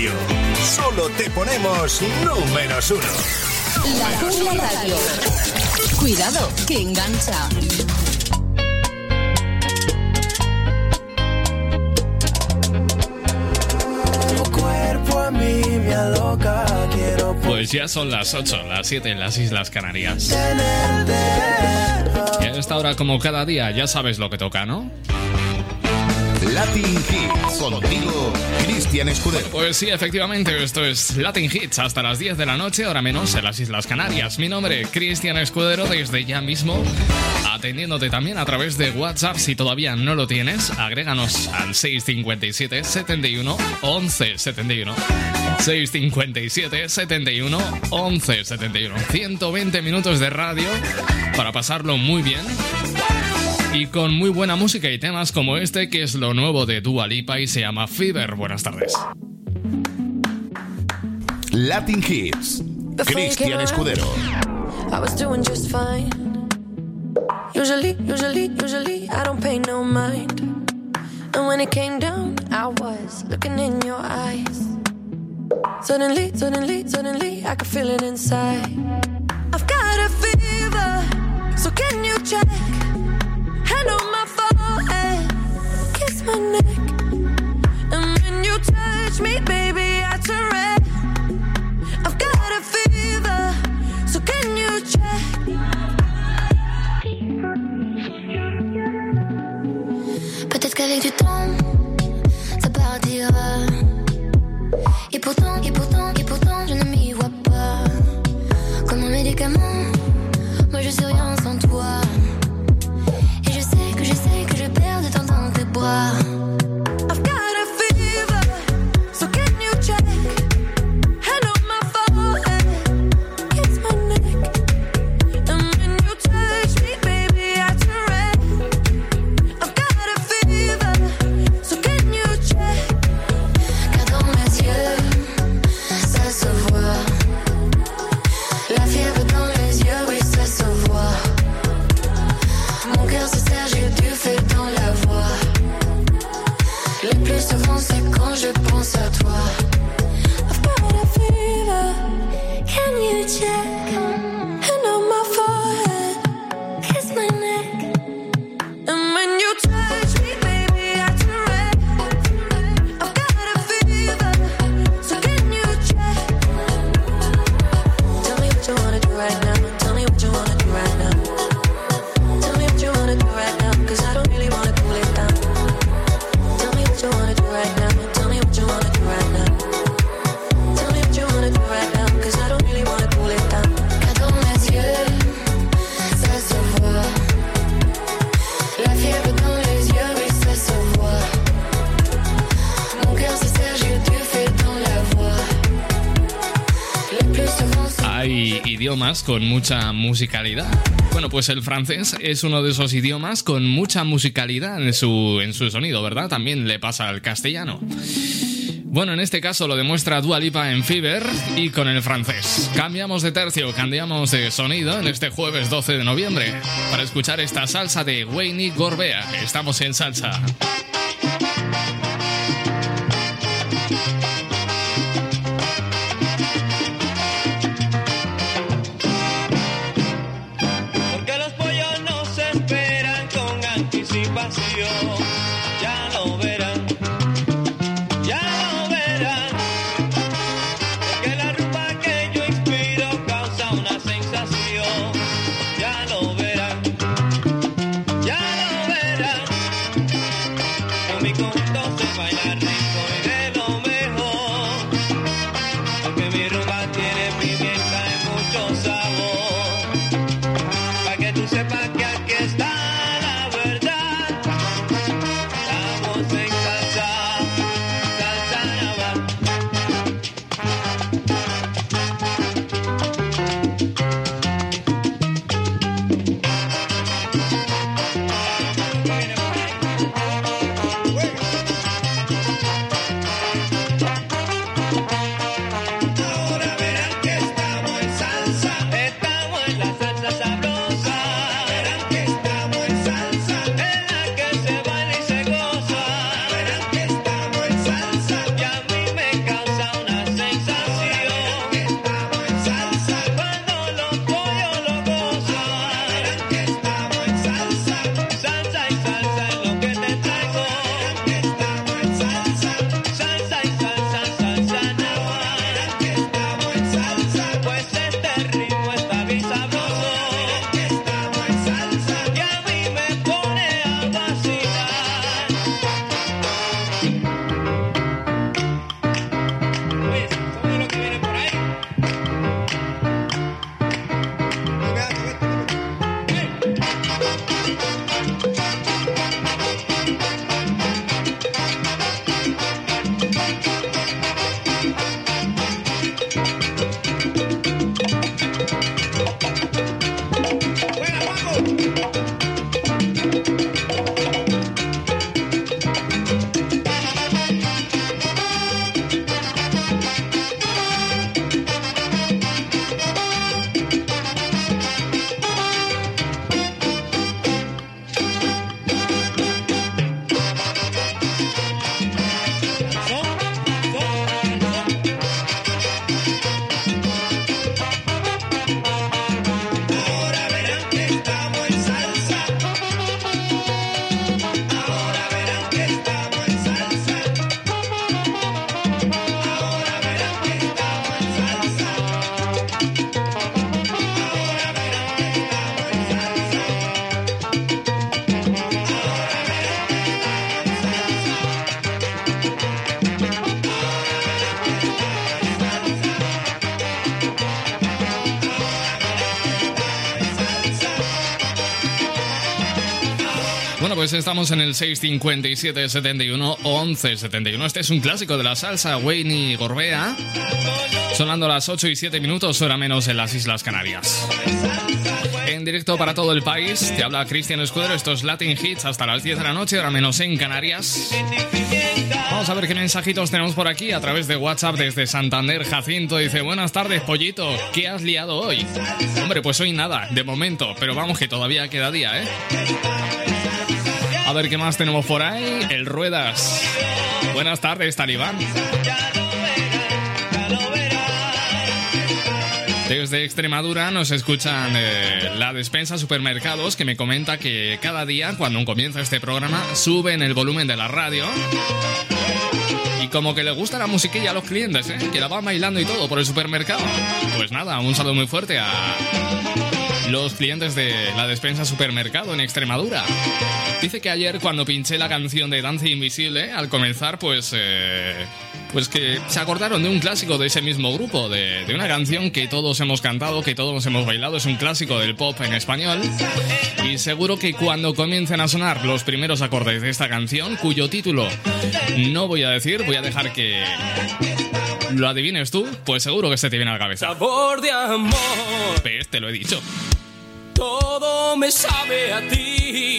radio. Solo te ponemos números uno. La Jungla Radio. Cuidado, que engancha. Pues ya son las 8, las 7 en las Islas Canarias. Y a esta hora, como cada día, ya sabes lo que toca, ¿no? Latin Hits, contigo, Cristian Escudero. Pues sí, efectivamente, esto es Latin Hits hasta las 10 de la noche, ahora menos en las Islas Canarias. Mi nombre, Cristian Escudero, desde ya mismo, atendiéndote también a través de WhatsApp. Si todavía no lo tienes, agréganos al 657 71 11 71. 657 71 11 71. 120 minutos de radio para pasarlo muy bien y con muy buena música y temas como este que es lo nuevo de Dua Lipa y se llama Fever. Buenas tardes. Latin Hits. Cristian Escudero. I was doing just fine. Usually, usually, usually, I don't pay no mind. And when it came down, I was looking in your eyes. Suddenly, suddenly, suddenly, I could feel it inside. I've got a fever, so can you check? Moi je suis rien while idiomas con mucha musicalidad. Bueno, pues el francés es uno de esos idiomas con mucha musicalidad en su, en su sonido, ¿verdad? También le pasa al castellano. Bueno, en este caso lo demuestra Dua Lipa en Fever y con el francés. Cambiamos de tercio, cambiamos de sonido en este jueves 12 de noviembre para escuchar esta salsa de Wayne Gorbea. Estamos en salsa. Pues estamos en el 657 71 11 71. Este es un clásico de la salsa, Wayne y Gorbea. Sonando las 8 y 7 minutos, hora menos en las Islas Canarias. En directo para todo el país, te habla Cristian Escudero. Estos Latin Hits hasta las 10 de la noche, hora menos en Canarias. Vamos a ver qué mensajitos tenemos por aquí a través de WhatsApp desde Santander. Jacinto dice: Buenas tardes, pollito. ¿Qué has liado hoy? Hombre, pues hoy nada, de momento. Pero vamos, que todavía queda día, ¿eh? A ver qué más tenemos por ahí. El Ruedas. Buenas tardes, Talibán. Desde Extremadura nos escuchan eh, la despensa supermercados que me comenta que cada día cuando comienza este programa suben el volumen de la radio y como que le gusta la musiquilla a los clientes, ¿eh? que la van bailando y todo por el supermercado. Pues nada, un saludo muy fuerte a los clientes de la despensa supermercado en Extremadura. Dice que ayer cuando pinché la canción de Danza Invisible, al comenzar, pues... Eh, pues que se acordaron de un clásico de ese mismo grupo, de, de, una canción que todos hemos cantado, que todos hemos bailado, es un clásico del pop en español. Y seguro que cuando comiencen a sonar los primeros acordes de esta canción, cuyo título no voy a decir, voy a dejar que lo adivines tú, pues seguro que se te viene a la cabeza. Sabor de amor. ¿Ves? Te lo he dicho. Todo me sabe a ti.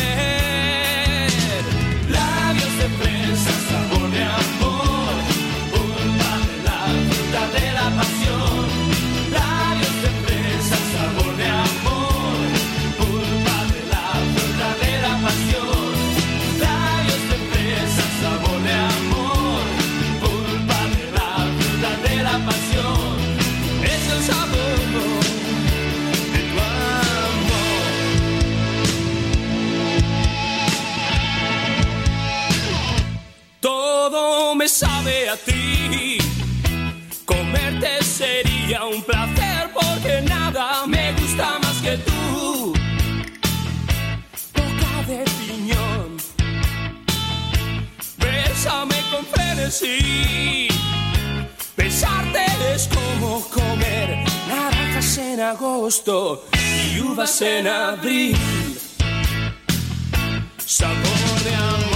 Sabe a ti. Comerte sería un placer porque nada me gusta más que tú. Boca de piñón. Bésame con frenesí. Besarte es como comer naranjas en agosto y uvas en abril. Sabor de amor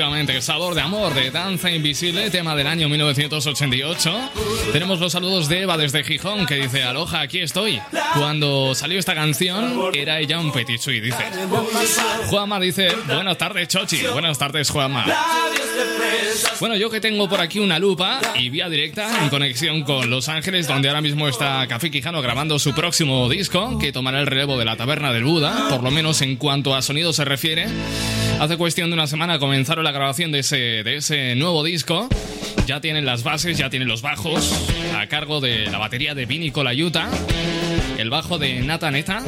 efectivamente, el sabor de amor de Danza Invisible, tema del año 1988. Tenemos los saludos de Eva desde Gijón que dice, aloja, aquí estoy. Cuando salió esta canción era ella un petit dice. Juanma dice, buenas tardes, Chochi. Buenas tardes, Juanma. Bueno, yo que tengo por aquí una lupa y vía directa en conexión con Los Ángeles, donde ahora mismo está Café Quijano grabando su próximo disco, que tomará el relevo de la Taberna del Buda, por lo menos en cuanto a sonido se refiere. Hace cuestión de una semana comenzaron la grabación de ese, de ese nuevo disco. Ya tienen las bases, ya tienen los bajos, a cargo de la batería de Vini Colaiuta, el bajo de Nata Neta.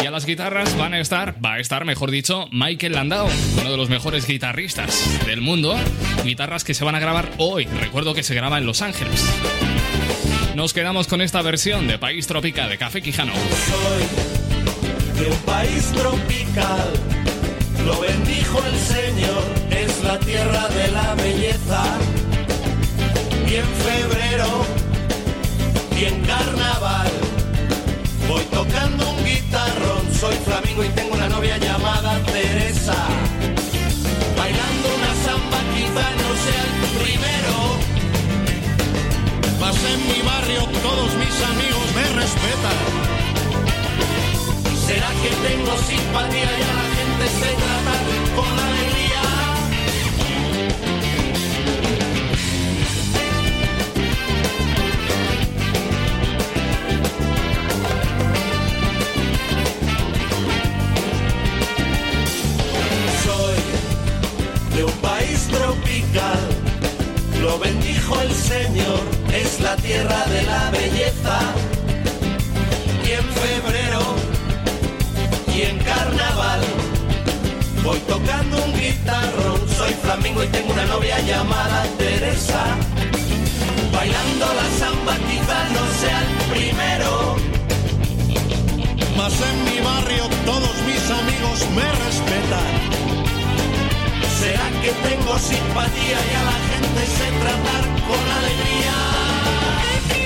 Y a las guitarras van a estar, va a estar, mejor dicho, Michael Landau, uno de los mejores guitarristas del mundo. Guitarras que se van a grabar hoy. Recuerdo que se graba en Los Ángeles. Nos quedamos con esta versión de País Tropical de Café Quijano. Soy de un país tropical, lo bendijo el Señor, es la tierra de la belleza. Y en febrero y en carnaval voy tocando un guitarrón, soy flamenco y tengo una novia llamada Teresa. Bailando una samba quizá no sea el primero. Mas en mi barrio todos mis amigos me respetan. ¿Será que tengo simpatía y Soy de un país tropical, lo bendijo el Señor, es la tierra de la belleza. Y en febrero y en carnaval voy tocando un guitarrón, soy flamenco y tengo una novia llamada Teresa. Bailando la samba quizá no sea el primero, mas en mi barrio todos mis amigos me respetan. ¿Será que tengo simpatía y a la gente sé tratar con alegría?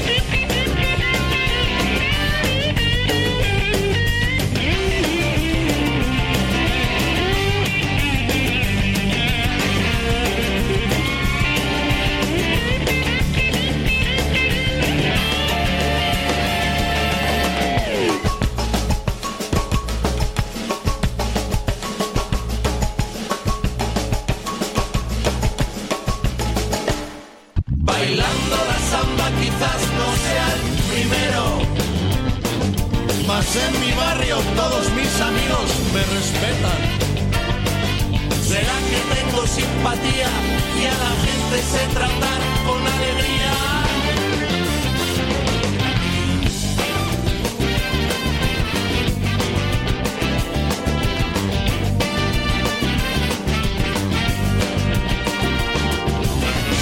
Y a la gente sé tratar con alegría?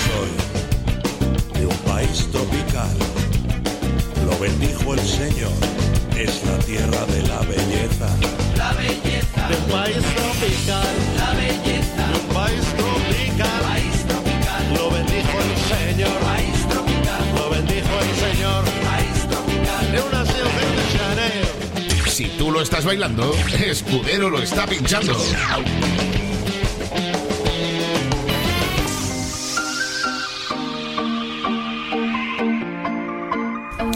Soy de un país tropical, lo bendijo el Señor, es la tierra de la estás bailando, Escudero lo está pinchando.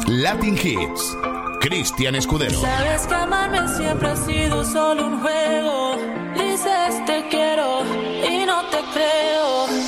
Latin Hits. Cristian Escudero. Sabes que amarme siempre ha sido solo un juego. Dices te quiero y no te creo.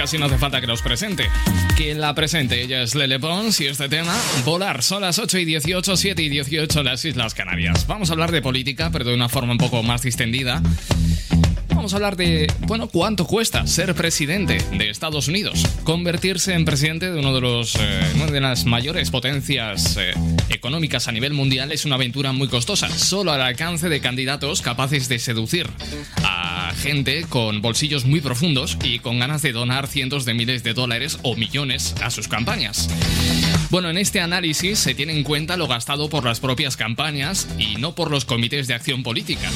Casi no hace falta que los presente. Quien la presente, ella es Lele Pons y este tema, Volar. Son las 8 y 18, 7 y 18 en las Islas Canarias. Vamos a hablar de política, pero de una forma un poco más distendida. Vamos a hablar de, bueno, cuánto cuesta ser presidente de Estados Unidos. Convertirse en presidente de uno de los, eh, una de las mayores potencias eh, económicas a nivel mundial es una aventura muy costosa, solo al alcance de candidatos capaces de seducir a gente con bolsillos muy profundos y con ganas de donar cientos de miles de dólares o millones a sus campañas. Bueno, en este análisis se tiene en cuenta lo gastado por las propias campañas y no por los comités de acción política.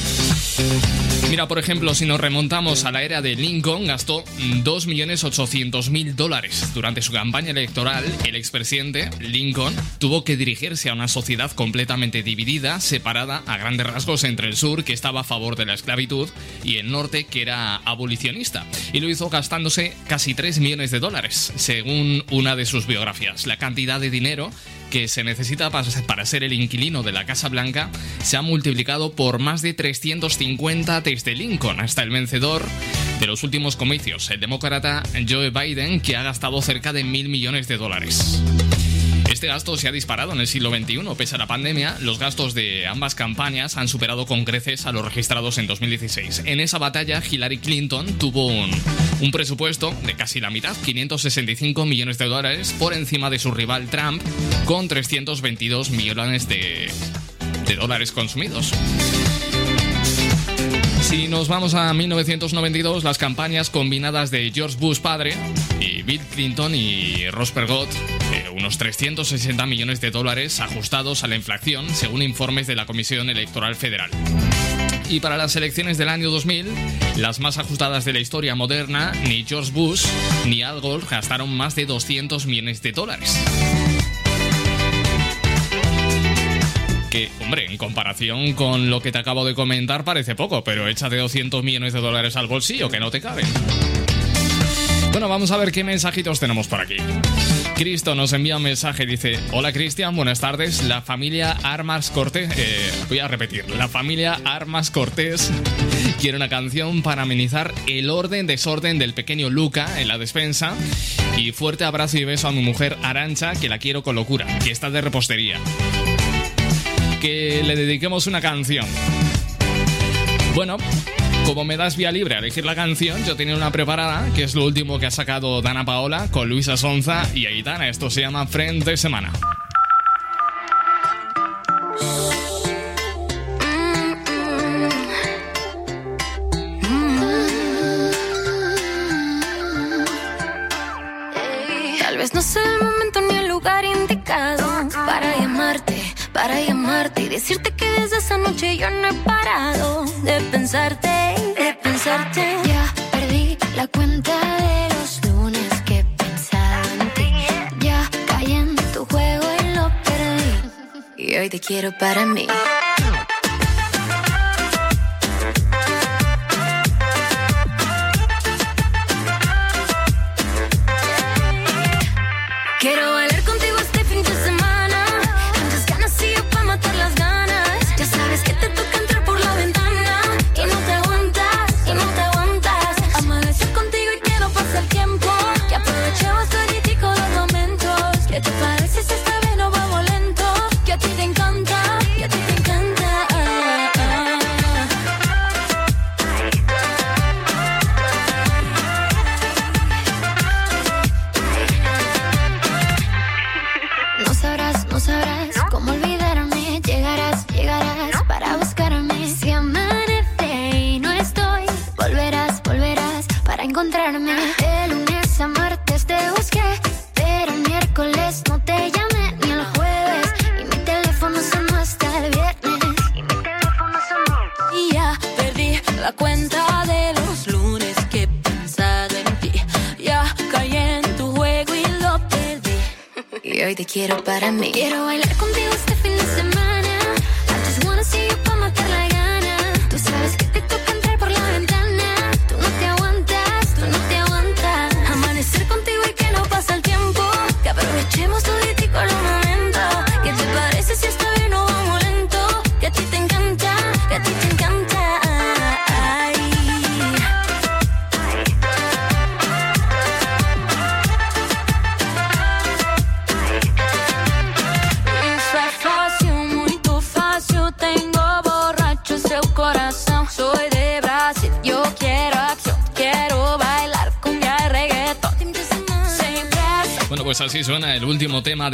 Mira, por ejemplo, si nos remontamos a la era de Lincoln, gastó 2.800.000 dólares. Durante su campaña electoral, el expresidente Lincoln tuvo que dirigirse a una sociedad completamente dividida, separada a grandes rasgos entre el sur, que estaba a favor de la esclavitud, y el norte, que era abolicionista. Y lo hizo gastándose casi 3 millones de dólares, según una de sus biografías. La cantidad de dinero que se necesita para ser el inquilino de la Casa Blanca se ha multiplicado por más de 350 desde Lincoln hasta el vencedor de los últimos comicios, el demócrata Joe Biden, que ha gastado cerca de mil millones de dólares. Este gasto se ha disparado en el siglo XXI. Pese a la pandemia, los gastos de ambas campañas han superado con creces a los registrados en 2016. En esa batalla, Hillary Clinton tuvo un, presupuesto de casi la mitad, 565 millones de dólares, por encima de su rival Trump, con 322 millones de, de dólares consumidos. Si nos vamos a 1992, las campañas combinadas de George Bush padre y Bill Clinton y Perot, eh, unos 360 millones de dólares ajustados a la inflación, según informes de la Comisión Electoral Federal. Y para las elecciones del año 2000, las más ajustadas de la historia moderna, ni George Bush ni Al Gore gastaron más de 200 millones de dólares. que, hombre, en comparación con lo que te acabo de comentar parece poco, pero échate 200 millones de dólares al bolsillo que no te caben. Bueno, vamos a ver qué mensajitos tenemos por aquí. Cristo nos envía un mensaje, dice, hola Cristian, buenas tardes, la familia Armas Cortés, eh, voy a repetir, la familia Armas Cortés quiere una canción para amenizar el orden, desorden del pequeño Luca en la despensa. Y fuerte abrazo y beso a mi mujer Arancha, que la quiero con locura, que está de repostería. Que le dediquemos una canción. Bueno, como me das vía libre a elegir la canción, yo tenía una preparada, que es lo último que ha sacado Dana Paola con Luisa Sonza y Aitana. Esto se llama Friend de Semana. Y decirte que desde esa noche yo no he parado de pensarte, de pensarte. Ya perdí la cuenta de los lunes que he pensado en ti. Ya caí en tu juego y lo perdí. Y hoy te quiero para mí.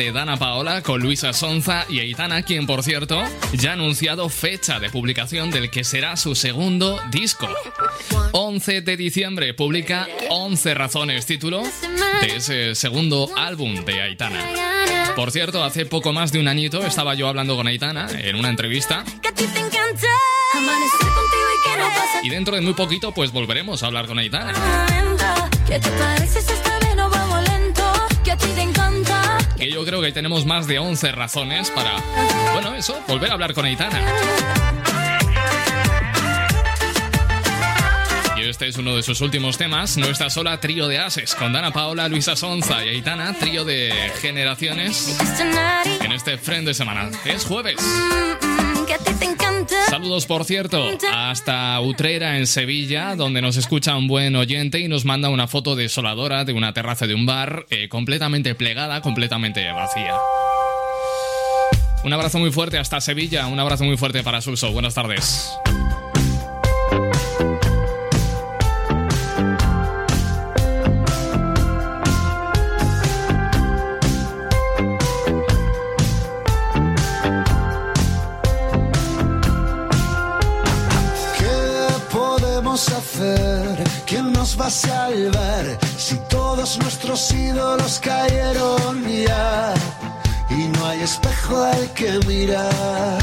De Dana Paola con Luisa Sonza y Aitana, quien por cierto ya ha anunciado fecha de publicación del que será su segundo disco. 11 de diciembre publica 11 razones, título de ese segundo álbum de Aitana. Por cierto, hace poco más de un añito estaba yo hablando con Aitana en una entrevista y dentro de muy poquito pues volveremos a hablar con Aitana. nada. ¿Qué te parece Tenemos más de 11 razones para, bueno, eso, volver a hablar con Aitana. Y este es uno de sus últimos temas, No está sola, trío de ases, con Dana Paola, Luisa Sonza y Aitana, trío de generaciones, en este friend de semana. Es jueves. Saludos, por cierto, hasta Utrera, en Sevilla, donde nos escucha un buen oyente y nos manda una foto desoladora de una terraza de un bar eh, completamente plegada, completamente vacía. Un abrazo muy fuerte hasta Sevilla, un abrazo muy fuerte para Suso. Buenas tardes. Que mirar?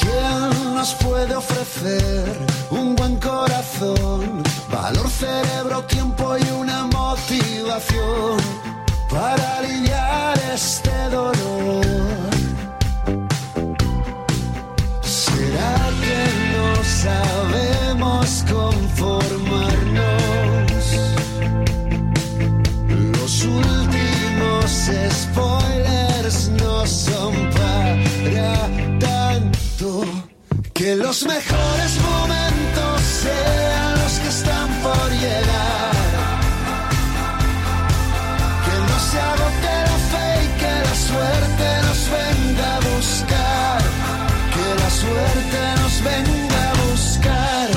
¿Quién nos puede ofrecer un buen corazón, valor, cerebro, tiempo y una motivación Mejores momentos sean los que están por llegar. Que no se agote la fe y que la suerte nos venga a buscar. Que la suerte nos venga a buscar.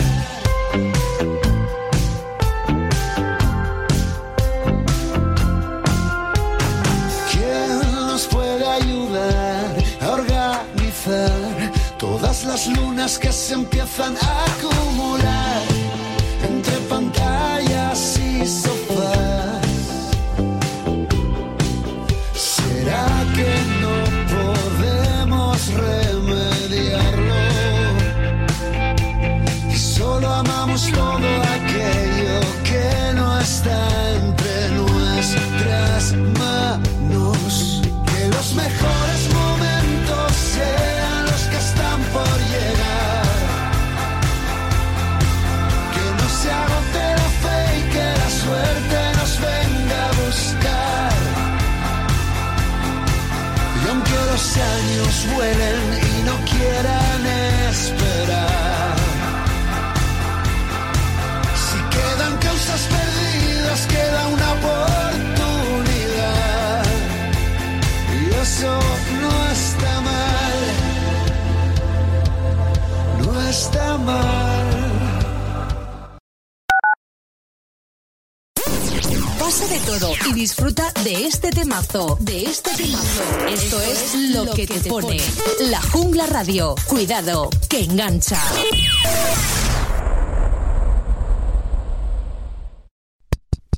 ¿Quién nos puede ayudar a organizar todas las lunas que se empiezan a acumular y disfruta de este temazo, de este temazo. Esto es lo que te pone. La Jungla Radio. Cuidado, que engancha.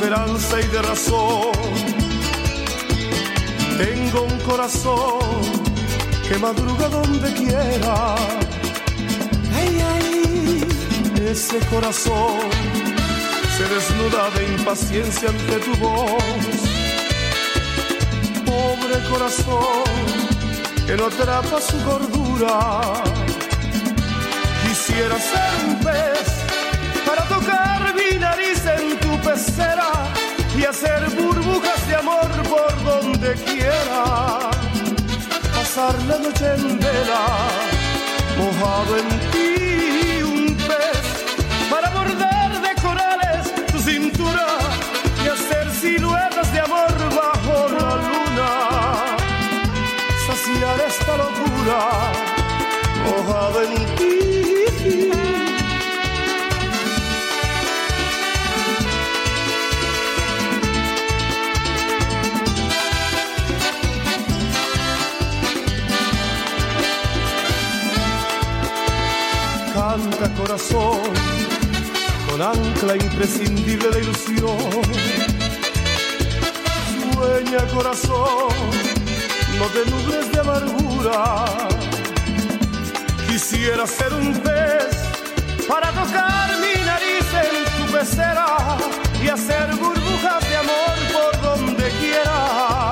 esperanza y de razón. Tengo un corazón que madruga donde quiera. Ay, ay, ese corazón se desnuda de impaciencia ante tu voz. Pobre corazón que no atrapa su cordura. Quisiera ser un pez para tocar mi nariz en tu pecera y hacer burbujas de amor por donde quiera. Pasar la noche en vela, mojado en ti, un pez para bordar de corales tu cintura y hacer siluetas de amor corazón con ancla imprescindible de ilusión. Sueña corazón, no te nubles de amargura. Quisiera ser un pez para tocar mi nariz en tu pecera y hacer burbujas de amor por donde quiera.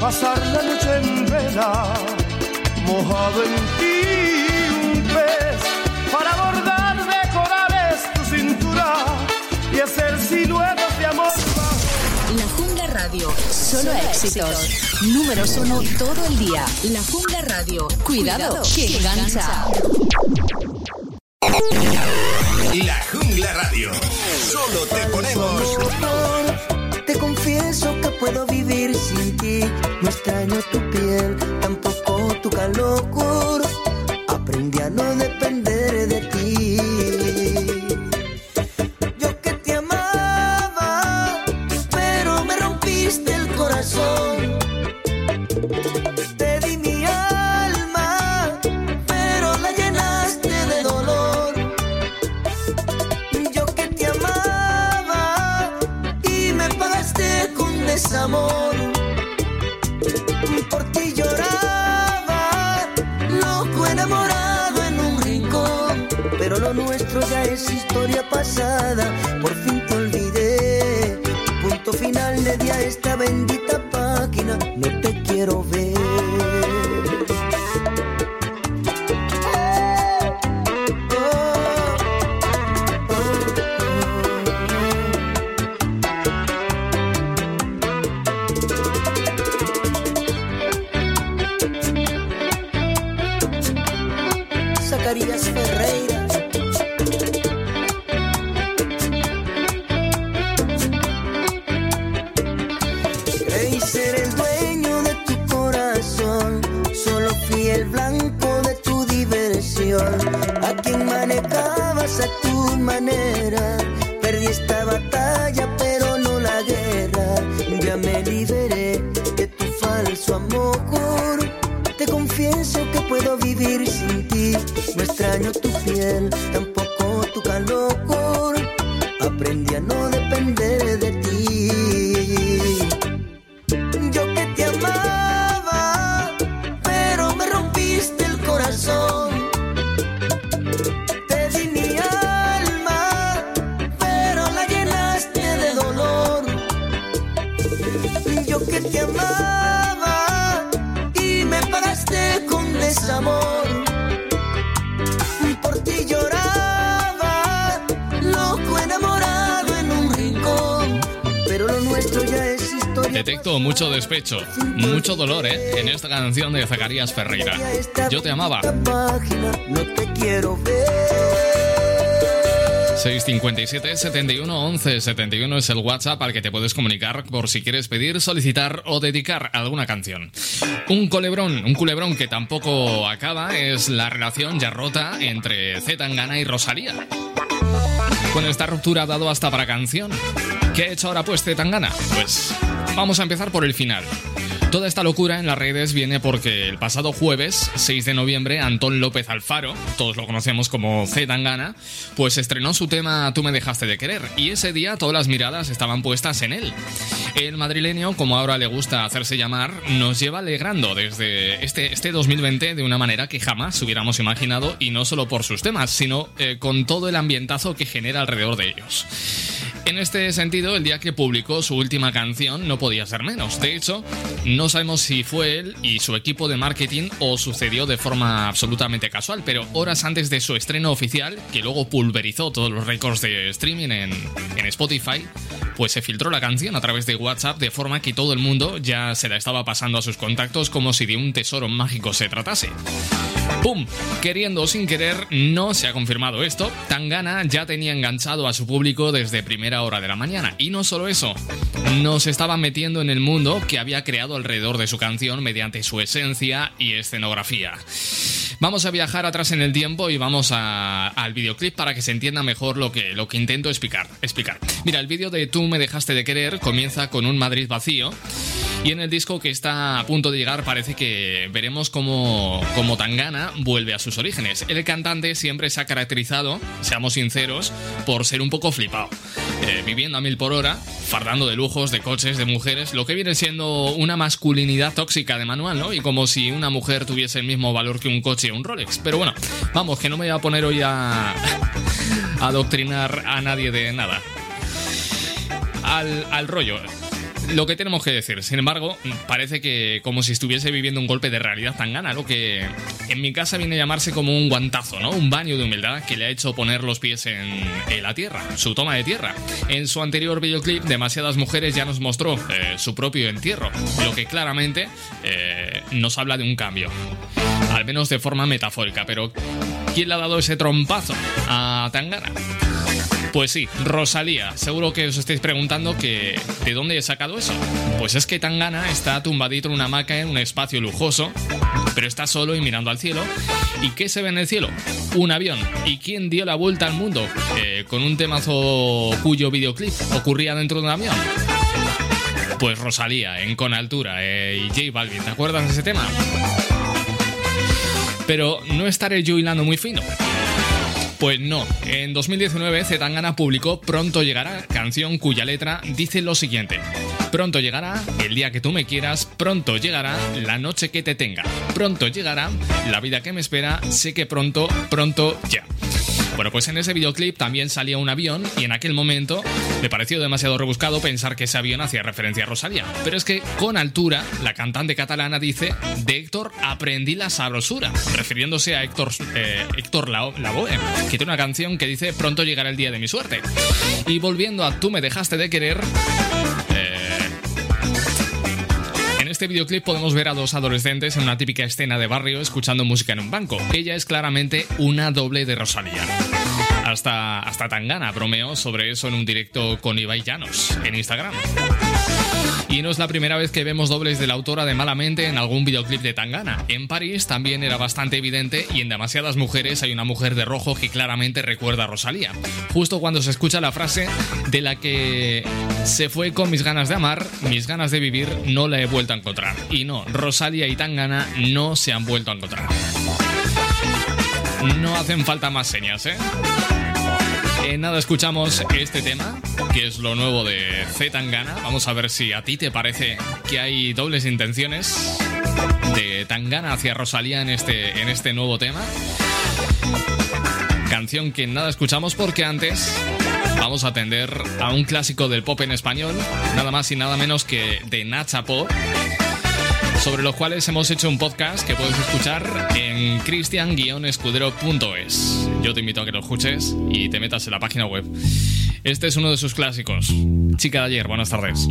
Pasar la noche en vela, mojado en ti, hacer siluetas de amor. La Jungla Radio. Solo éxitos. Números uno todo el día. La Jungla Radio. Cuidado, que engancha. Mucho despecho, mucho dolor, ¿eh? En esta canción de Zacarías Ferreira. Yo te amaba. página, no te quiero ver. 657 71 11 71 es el WhatsApp al que te puedes comunicar por si quieres pedir, solicitar o dedicar alguna canción. Un culebrón, un culebrón que tampoco acaba es la relación ya rota entre Z Tangana y Rosalía. Con esta ruptura ha dado hasta para canción. ¿Qué ha hecho ahora pues Tangana? Pues vamos a empezar por el final. Toda esta locura en las redes viene porque el pasado jueves, 6 de noviembre, Antón López Alfaro, todos lo conocemos como Z Tangana, pues estrenó su tema Tú me dejaste de querer y ese día todas las miradas estaban puestas en él. El madrileño, como ahora le gusta hacerse llamar, nos lleva alegrando desde este, este 2020 de una manera que jamás hubiéramos imaginado y no solo por sus temas, sino eh, con todo el ambientazo que genera alrededor de ellos. En este sentido, el día que publicó su última canción no podía ser menos. De hecho, no sabemos si fue él y su equipo de marketing o sucedió de forma absolutamente casual, pero horas antes de su estreno oficial, que luego pulverizó todos los récords de streaming en, en Spotify, pues se filtró la canción a través de WhatsApp de forma que todo el mundo ya se la estaba pasando a sus contactos como si de un tesoro mágico se tratase. ¡Pum! Queriendo o sin querer, no se ha confirmado esto. Tangana ya tenía enganchado a su público desde primera hora de la mañana. Y no solo eso, nos estaba metiendo en el mundo que había creado alrededor de su canción mediante su esencia y escenografía. Vamos a viajar atrás en el tiempo y vamos a- al videoclip para que se entienda mejor lo que, lo que intento explicar, explicar. Mira, el vídeo de Tú me dejaste de querer comienza con un Madrid vacío y en el disco que está a punto de llegar parece que veremos cómo, cómo Tangana vuelve a sus orígenes. El cantante siempre se ha caracterizado, seamos sinceros, por ser un poco flipado. Eh, viviendo a mil por hora, fardando de lujos, de coches, de mujeres, lo que viene siendo una tóxica de manual, ¿no? Y como si una mujer tuviese el mismo valor que un coche o un Rolex. Pero bueno, vamos, que no me voy a poner hoy a, a adoctrinar a nadie de nada. Al, al rollo. Lo que tenemos que decir, sin embargo, parece que como si estuviese viviendo un golpe de realidad tan gana, lo que en mi casa viene a llamarse como un guantazo, ¿no? Un baño de humildad que le ha hecho poner los pies en, en la tierra, su toma de tierra. En su anterior videoclip, Demasiadas Mujeres ya nos mostró eh, su propio entierro, lo que claramente eh, nos habla de un cambio. Al menos de forma metafórica, pero ¿quién le ha dado ese trompazo a Tangana? Pues sí, Rosalía. Seguro que os estáis preguntando que ¿de dónde he sacado eso? Pues es que Tangana está tumbadito en una hamaca en un espacio lujoso, pero está solo y mirando al cielo. ¿Y qué se ve en el cielo? Un avión. ¿Y quién dio la vuelta al mundo eh, con un temazo cuyo videoclip ocurría dentro de un avión? Pues Rosalía, en Con Altura eh, y J Balvin. ¿Te acuerdas de ese tema? Pero no estaré yo hilando muy fino. Pues no, en 2019 Zetangana publicó Pronto llegará, canción cuya letra dice lo siguiente. Pronto llegará el día que tú me quieras, pronto llegará la noche que te tenga, pronto llegará la vida que me espera, sé que pronto, pronto ya. Bueno, pues en ese videoclip también salía un avión y en aquel momento me pareció demasiado rebuscado pensar que ese avión hacía referencia a Rosalía. Pero es que con altura, la cantante catalana dice, de Héctor aprendí la sabrosura, refiriéndose a Héctor, eh, Héctor Lavoe, que tiene una canción que dice, pronto llegará el día de mi suerte. Y volviendo a Tú me dejaste de querer, este videoclip podemos ver a dos adolescentes en una típica escena de barrio escuchando música en un banco. Ella es claramente una doble de Rosalía. Hasta, hasta Tangana bromeó sobre eso en un directo con Ibai Llanos en Instagram. Y no es la primera vez que vemos dobles de la autora de Malamente en algún videoclip de Tangana. En París también era bastante evidente y en demasiadas mujeres hay una mujer de rojo que claramente recuerda a Rosalía. Justo cuando se escucha la frase de la que se fue con mis ganas de amar, mis ganas de vivir no la he vuelto a encontrar. Y no, Rosalía y Tangana no se han vuelto a encontrar. No hacen falta más señas, ¿eh? En nada escuchamos este tema, que es lo nuevo de Z Tangana. Vamos a ver si a ti te parece que hay dobles intenciones de Tangana hacia Rosalía en este, en este nuevo tema. Canción que en nada escuchamos porque antes vamos a atender a un clásico del pop en español, nada más y nada menos que de Nacha Pop sobre los cuales hemos hecho un podcast que puedes escuchar en cristian-escudero.es. Yo te invito a que lo escuches y te metas en la página web. Este es uno de sus clásicos. Chica de ayer, buenas tardes.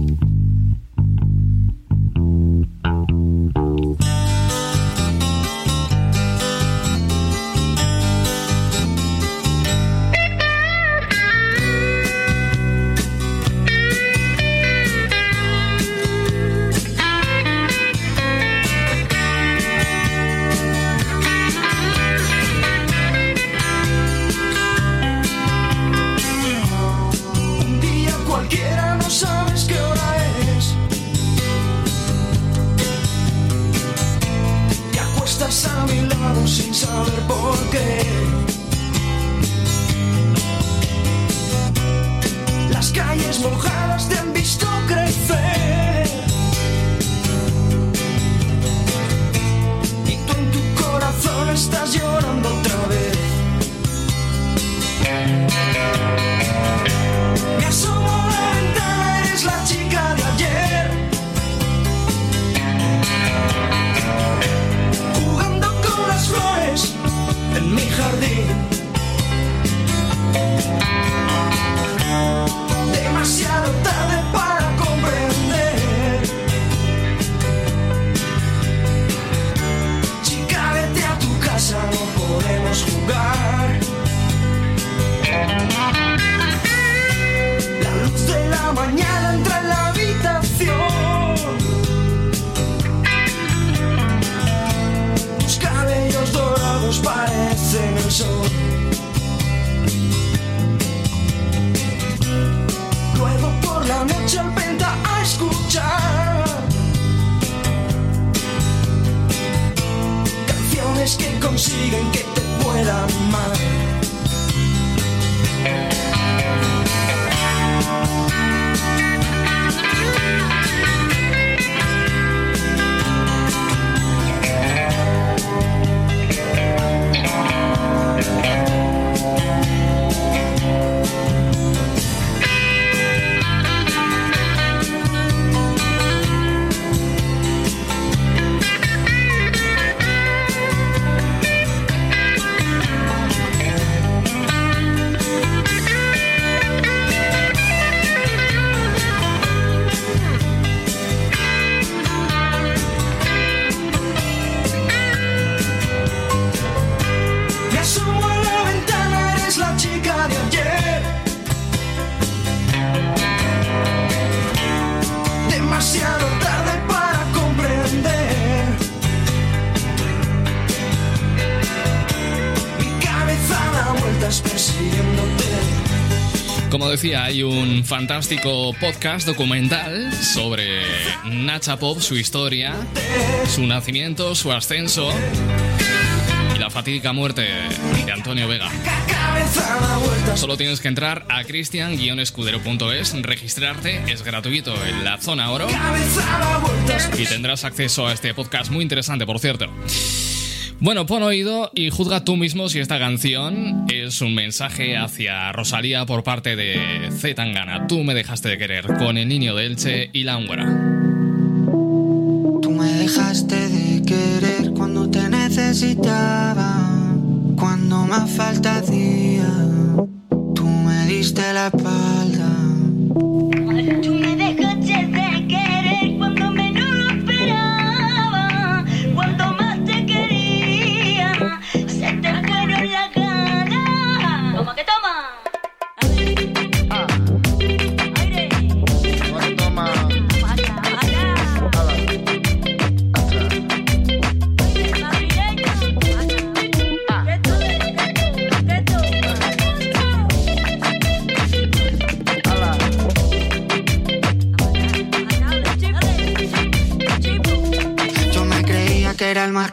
Decía, hay un fantástico podcast documental sobre Nacha Pop, su historia, su nacimiento, su ascenso y la fatídica muerte de Antonio Vega. Solo tienes que entrar a cristian-escudero.es, registrarte, es gratuito en la zona oro y tendrás acceso a este podcast muy interesante, por cierto. Bueno, pon oído y juzga tú mismo si esta canción es un mensaje hacia Rosalía por parte de Z Tangana. Tú me dejaste de querer con el niño de Elche y la húngara. Tú me dejaste de querer cuando te necesitaba, cuando más falta hacía. Tú me diste la espalda.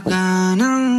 fueron las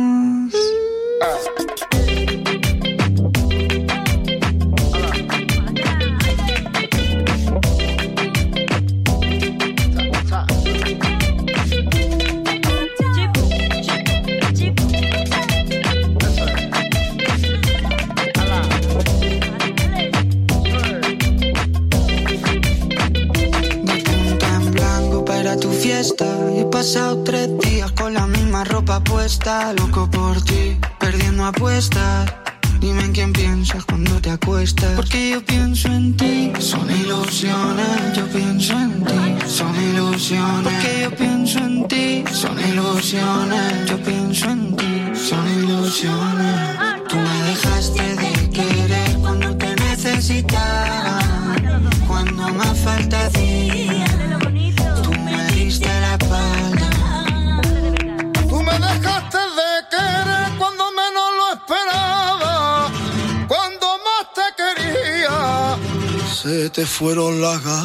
fueron las ganas.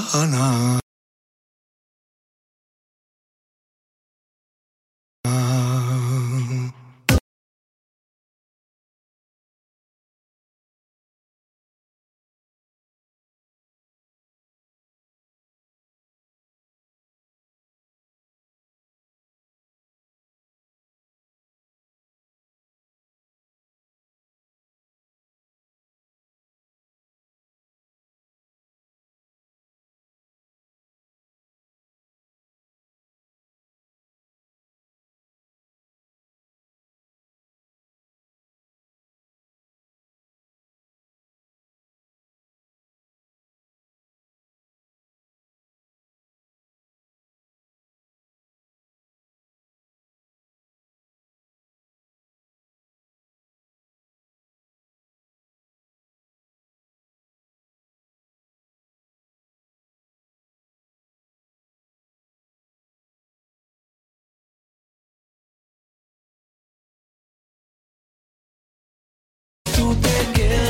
again.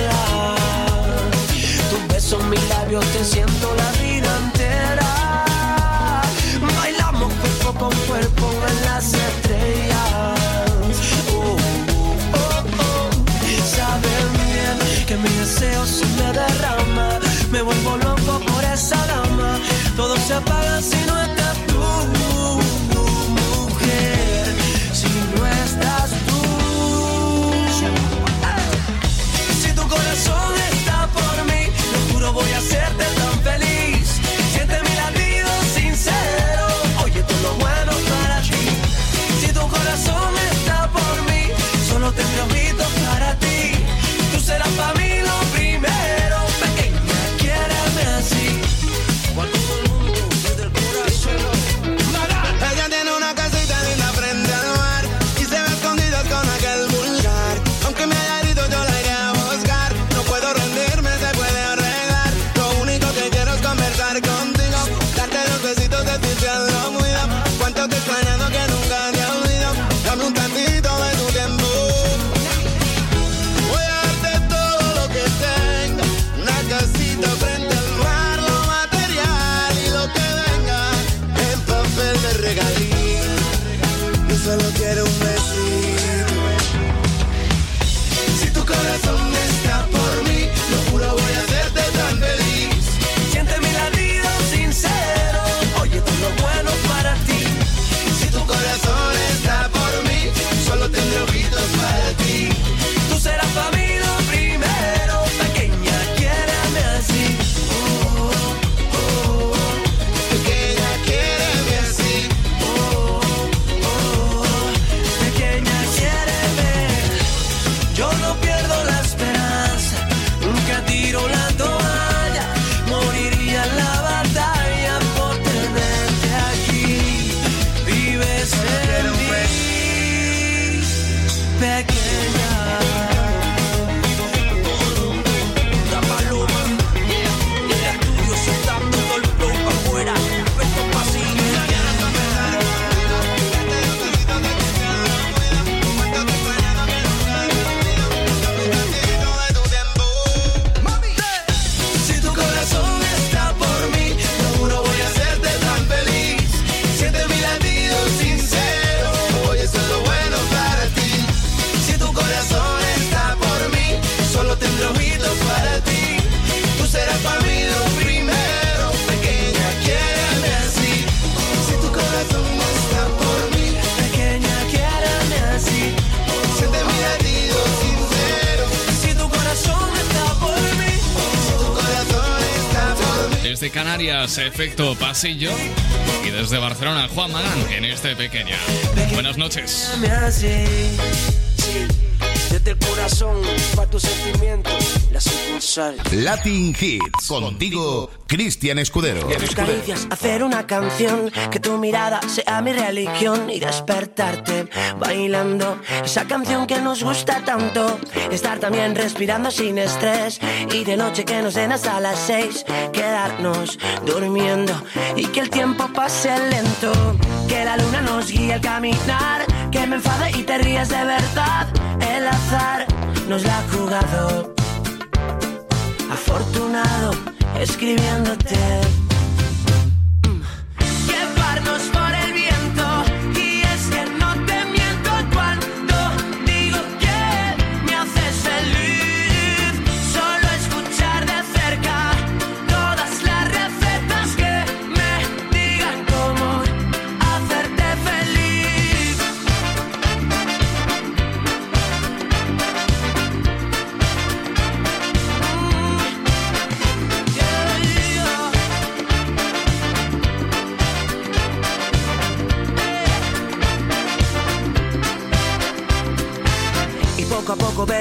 efecto pasillo. Y desde Barcelona, Juan Magán en este pequeña. Buenas noches. Desde el corazón, para tus sentimientos, la sucursal. Latin Hits, contigo, Cristian Escudero. Caricias, hacer una canción, que tu mirada sea mi religión y despertarte bailando esa canción que nos gusta tanto. Estar también respirando sin estrés y de noche que nos den hasta las seis, quedarnos durmiendo y que el tiempo pase lento que la luna nos guíe al caminar, que me enfade y te ríes de verdad. El azar nos la ha jugado. Afortunado escribiéndote.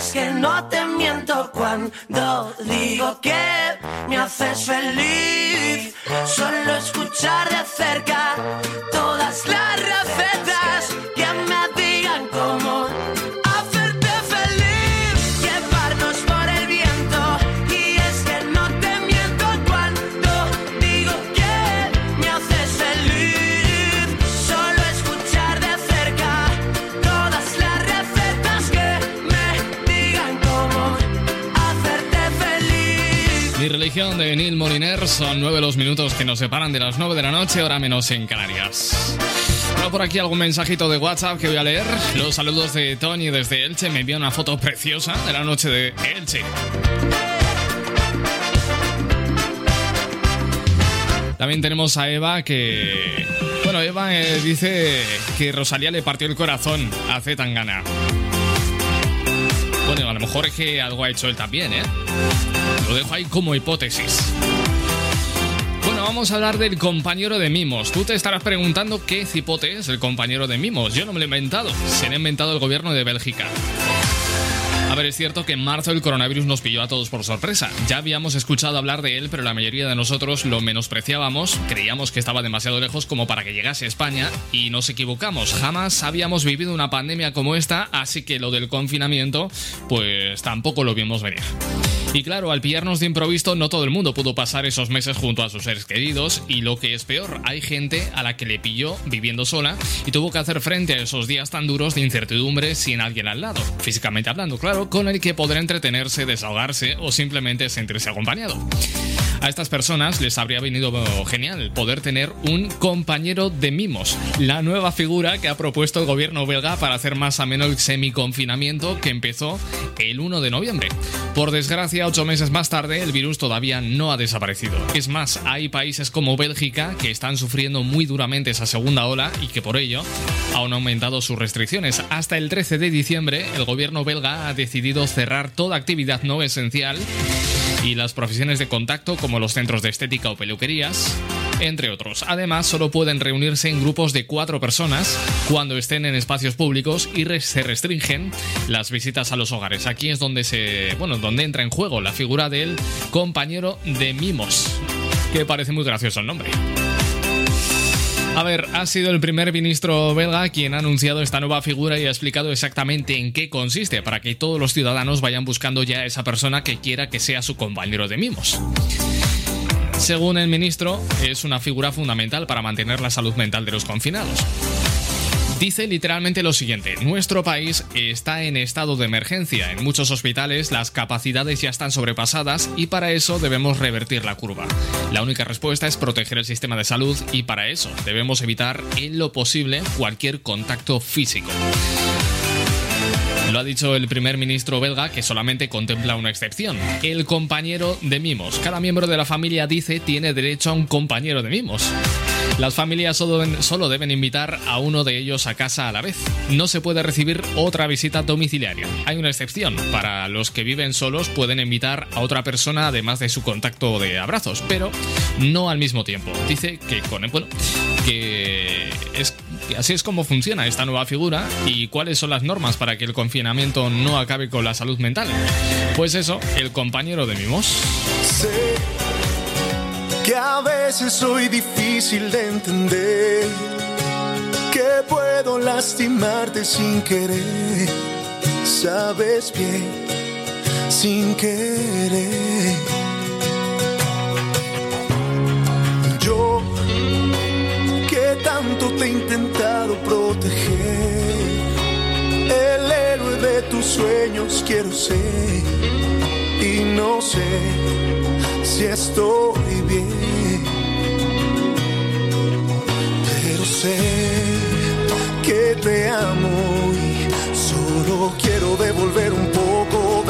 Es que no te miento cuando digo que me haces feliz. Solo escuchar de cerca todas las recetas de Neil Moliner son nueve los minutos que nos separan de las nueve de la noche, hora menos en Canarias. Tengo por aquí algún mensajito de WhatsApp que voy a leer. Los saludos de Tony desde Elche me envía una foto preciosa de la noche de Elche. También tenemos a Eva que... Bueno, Eva eh, dice que Rosalía le partió el corazón a Zetangana. Bueno, a lo mejor es que algo ha hecho él también, ¿eh? Lo dejo ahí como hipótesis. Bueno, vamos a hablar del compañero de mimos. Tú te estarás preguntando qué cipote es el compañero de mimos. Yo no me lo he inventado. Se lo ha inventado el gobierno de Bélgica. A ver, es cierto que en marzo el coronavirus nos pilló a todos por sorpresa. Ya habíamos escuchado hablar de él, pero la mayoría de nosotros lo menospreciábamos, creíamos que estaba demasiado lejos como para que llegase a España y nos equivocamos. Jamás habíamos vivido una pandemia como esta, así que lo del confinamiento, pues tampoco lo vimos venir. Y claro, al pillarnos de improviso, no todo el mundo pudo pasar esos meses junto a sus seres queridos, y lo que es peor, hay gente a la que le pilló viviendo sola y tuvo que hacer frente a esos días tan duros de incertidumbre sin alguien al lado, físicamente hablando, claro, con el que poder entretenerse, desahogarse o simplemente sentirse acompañado. A estas personas les habría venido genial poder tener un compañero de mimos, la nueva figura que ha propuesto el gobierno belga para hacer más ameno el semiconfinamiento que empezó el 1 de noviembre. Por desgracia, ocho meses más tarde, el virus todavía no ha desaparecido. Es más, hay países como Bélgica que están sufriendo muy duramente esa segunda ola y que por ello han aumentado sus restricciones. Hasta el 13 de diciembre, el gobierno belga ha decidido cerrar toda actividad no esencial y las profesiones de contacto como los centros de estética o peluquerías, entre otros. Además, solo pueden reunirse en grupos de cuatro personas cuando estén en espacios públicos y se restringen las visitas a los hogares. Aquí es donde se, bueno, donde entra en juego la figura del compañero de mimos, que parece muy gracioso el nombre. A ver, ha sido el primer ministro belga quien ha anunciado esta nueva figura y ha explicado exactamente en qué consiste para que todos los ciudadanos vayan buscando ya a esa persona que quiera que sea su compañero de mimos. Según el ministro, es una figura fundamental para mantener la salud mental de los confinados. Dice literalmente lo siguiente, nuestro país está en estado de emergencia, en muchos hospitales las capacidades ya están sobrepasadas y para eso debemos revertir la curva. La única respuesta es proteger el sistema de salud y para eso debemos evitar en lo posible cualquier contacto físico. Lo ha dicho el primer ministro belga que solamente contempla una excepción, el compañero de mimos. Cada miembro de la familia dice tiene derecho a un compañero de mimos. Las familias solo deben, solo deben invitar a uno de ellos a casa a la vez. No se puede recibir otra visita domiciliaria. Hay una excepción. Para los que viven solos pueden invitar a otra persona además de su contacto de abrazos, pero no al mismo tiempo. Dice que con bueno, que es así es como funciona esta nueva figura y cuáles son las normas para que el confinamiento no acabe con la salud mental. Pues eso, el compañero de mimos. Sé que a veces soy difícil de entender, que puedo lastimarte sin querer, sabes bien, sin querer. Tanto te he intentado proteger, el héroe de tus sueños quiero ser. Y no sé si estoy bien, pero sé que te amo y solo quiero devolver un poco de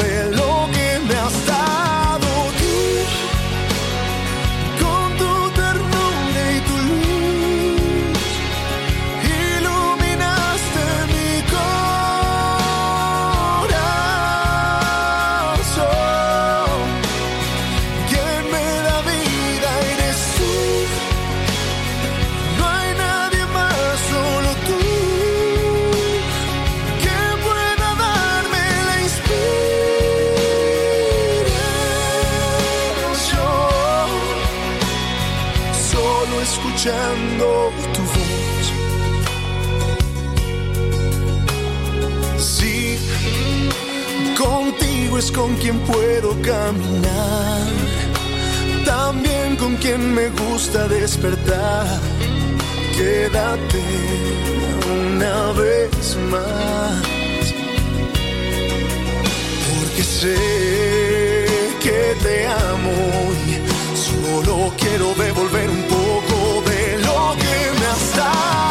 es con quien puedo caminar. También con quien me gusta despertar. Quédate una vez más. Porque sé que te amo y solo quiero devolver un poco de lo que me has dado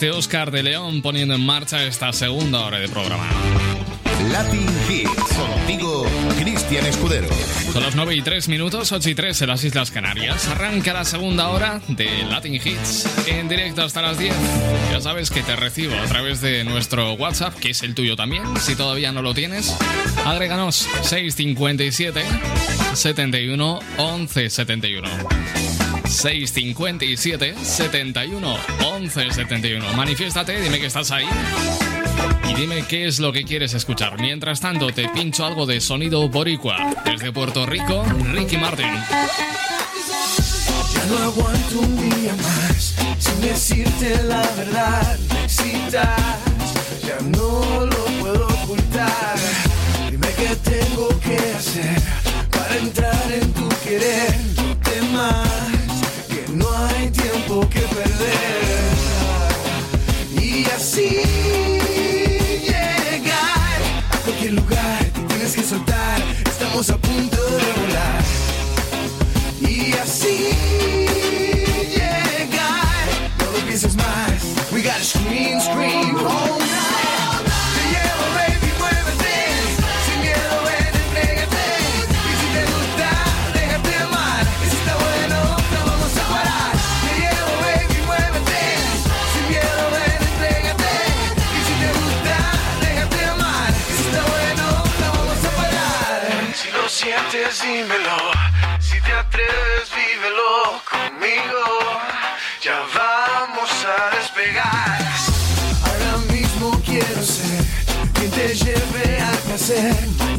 De Oscar de León poniendo en marcha esta segunda hora de programa. Latin Hits. Contigo, Cristian Escudero. Son las 9 y 3 minutos, 8 y 3 en las Islas Canarias. Arranca la segunda hora de Latin Hits en directo hasta las 10. Ya sabes que te recibo a través de nuestro WhatsApp, que es el tuyo también. Si todavía no lo tienes, agréganos 657 71 11 71. 657 71 11 71. Manifiéstate, dime que estás ahí. Y dime qué es lo que quieres escuchar. Mientras tanto, te pincho algo de sonido boricua. Desde Puerto Rico, Ricky Martin. Ya no aguanto un día más sin decirte la verdad. Me excitas, ya no lo puedo ocultar. Dime qué tengo que hacer para entrar en tu querer. No hay tiempo que perder. Y así llegar a cualquier lugar que tienes que soltar. Estamos a punto de volar. Y así llegar, no lo pienses más. We gotta scream, scream all night. Al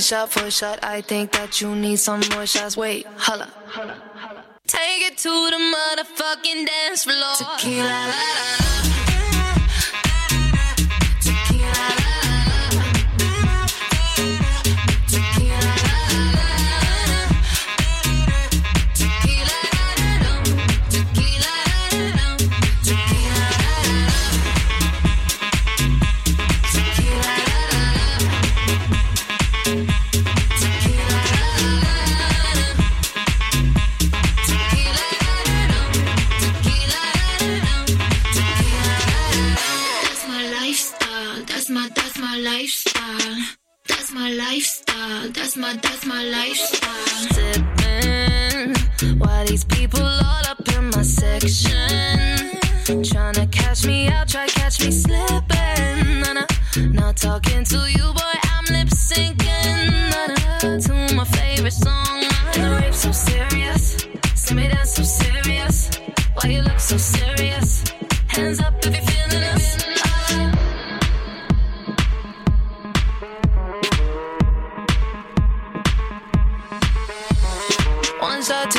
shot for shot. I think that you need some more shots. Wait, holla. Take it to the motherfucking dance floor. Tequila that's my lifestyle. That's my lifestyle. That's my that's my lifestyle. Sipping, why these people all up in my section? Tryna catch me out, try catch me slipping. Nah, nah. Not talking to you, boy. I'm lip syncing nah, nah, to my favorite song. And the rape so serious, see me dance so serious. Why you look so serious? Hands up if you feel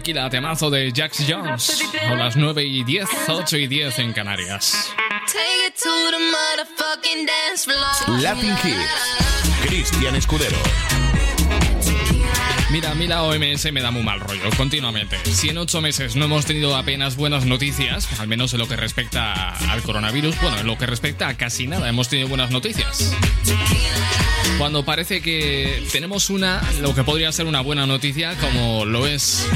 Tequila, temazo de Jax Jones. A las 9 y 10, 8 y 10 en Canarias. Latin Hits, Cristian Escudero. Mira, a mí la OMS me da muy mal rollo, continuamente. Si en ocho meses no hemos tenido apenas buenas noticias, al menos en lo que respecta al coronavirus, bueno, en lo que respecta a casi nada, hemos tenido buenas noticias. Cuando parece que tenemos una, lo que podría ser una buena noticia, como lo es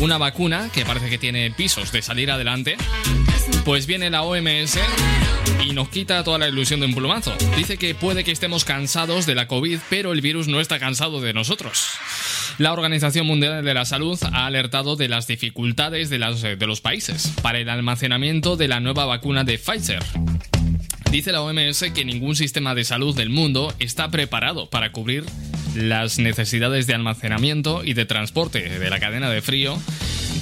una vacuna que parece que tiene pisos de salir adelante, pues viene la OMS y nos quita toda la ilusión de un plumazo. Dice que puede que estemos cansados de la COVID, pero el virus no está cansado de nosotros. La Organización Mundial de la Salud ha alertado de las dificultades de, las- de los países para el almacenamiento de la nueva vacuna de Pfizer. Dice la OMS que ningún sistema de salud del mundo está preparado para cubrir las necesidades de almacenamiento y de transporte de la cadena de frío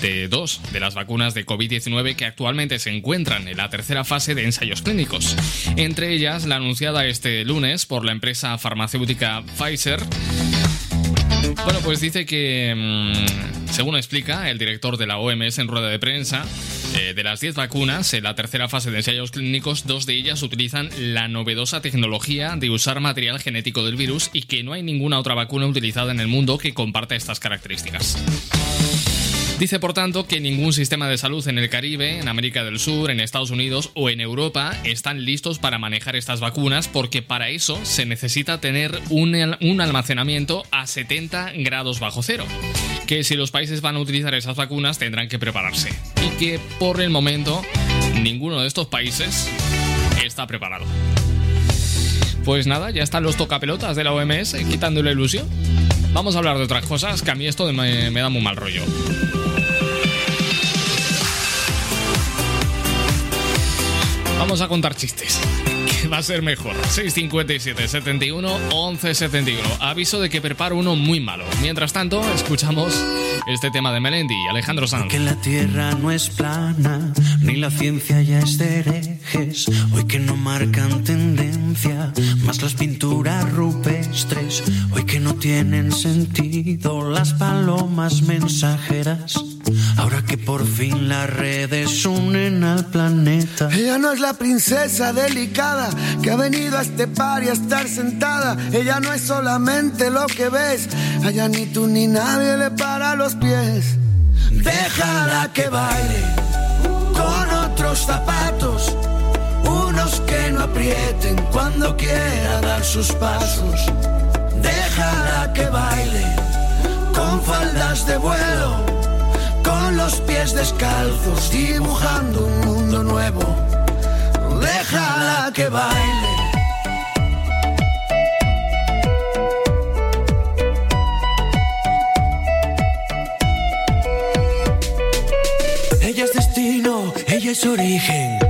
de dos de las vacunas de COVID-19 que actualmente se encuentran en la tercera fase de ensayos clínicos. Entre ellas, la anunciada este lunes por la empresa farmacéutica Pfizer, bueno, pues dice que, mm, según explica el director de la OMS en rueda de prensa, eh, de las 10 vacunas, en la tercera fase de ensayos clínicos, dos de ellas utilizan la novedosa tecnología de usar material genético del virus y que no hay ninguna otra vacuna utilizada en el mundo que comparta estas características. Dice, por tanto, que ningún sistema de salud en el Caribe, en América del Sur, en Estados Unidos o en Europa están listos para manejar estas vacunas porque para eso se necesita tener un, un almacenamiento a 70 grados bajo cero. Que si los países van a utilizar esas vacunas tendrán que prepararse. Y que por el momento ninguno de estos países está preparado. Pues nada, ya están los tocapelotas de la OMS quitando la ilusión. Vamos a hablar de otras cosas que a mí esto me da muy mal rollo. Vamos a contar chistes. Que va a ser mejor. 657 71 11 71. Aviso de que preparo uno muy malo. Mientras tanto, escuchamos este tema de Melendi y Alejandro Sanz. Que la tierra no es plana, ni la ciencia ya es de herejes. Hoy que no marcan tendencia, más las pinturas rupestres. Hoy que no tienen sentido las palomas mensajeras. Ahora que por fin las redes unen al planeta. Ella no es la princesa delicada que ha venido a este par y a estar sentada. Ella no es solamente lo que ves. Allá ni tú ni nadie le para los pies. Déjala que baile con otros zapatos. Aprieten cuando quiera dar sus pasos. Déjala que baile con faldas de vuelo con los pies descalzos, dibujando un mundo nuevo. Déjala que baile. Ella es destino, ella es origen.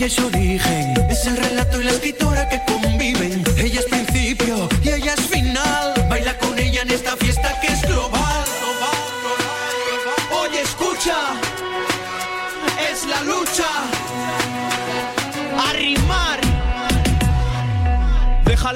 Ella es origen. Es el relato y la escritora que conviven. Ella es principio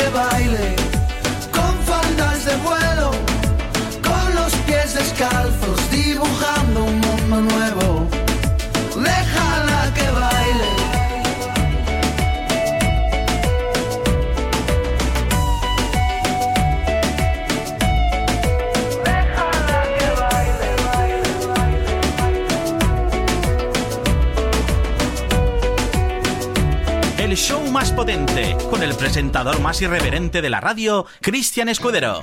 Que baile con faldas de vuelo, con los pies descalzos, dibujando un mundo nuevo. El show más potente, con el presentador más irreverente de la radio, Cristian Escudero.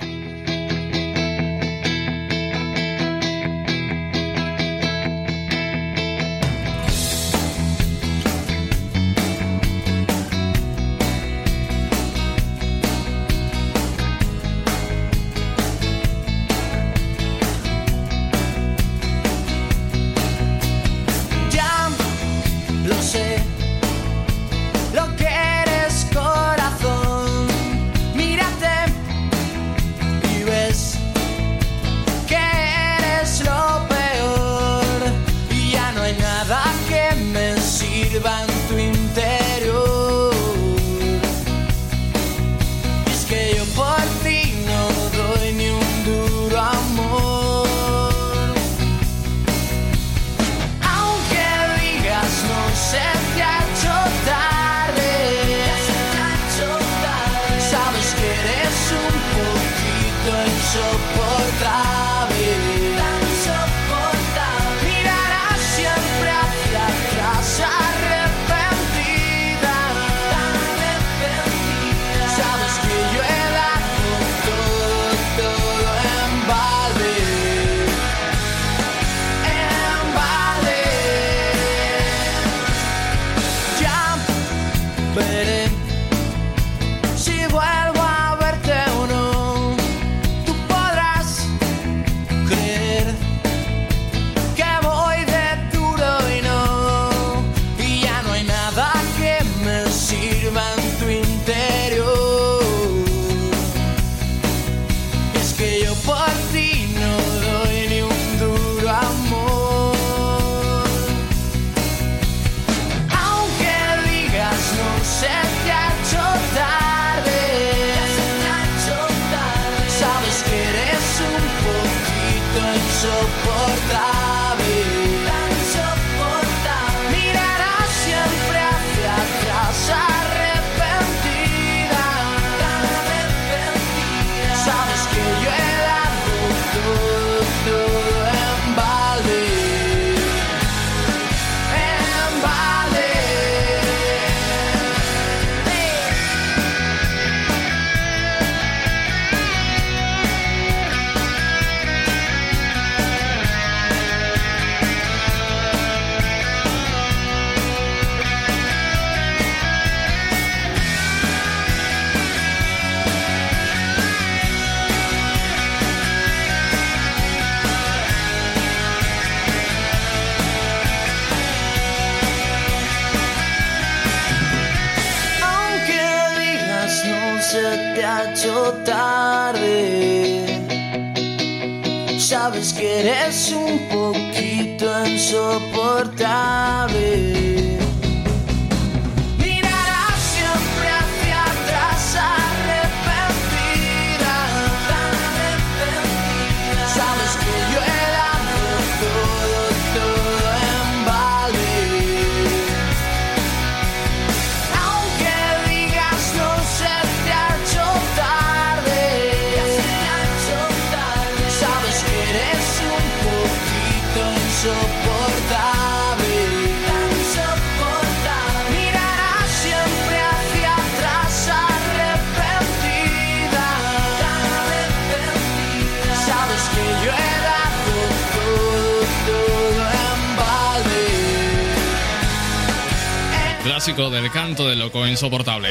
clásico del canto del loco insoportable.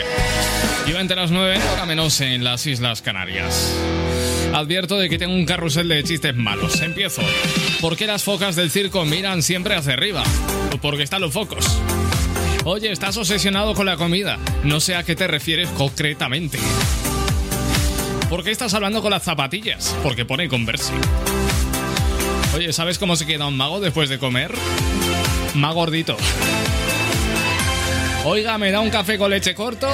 Y entre las 9, hora menos en las Islas Canarias. Advierto de que tengo un carrusel de chistes malos. Empiezo. ¿Por qué las focas del circo miran siempre hacia arriba? Porque están los focos. Oye, estás obsesionado con la comida. No sé a qué te refieres concretamente. ¿Por qué estás hablando con las zapatillas? Porque pone converse. Oye, ¿sabes cómo se queda un mago después de comer? Más gordito. Oiga, ¿me da un café con leche corto?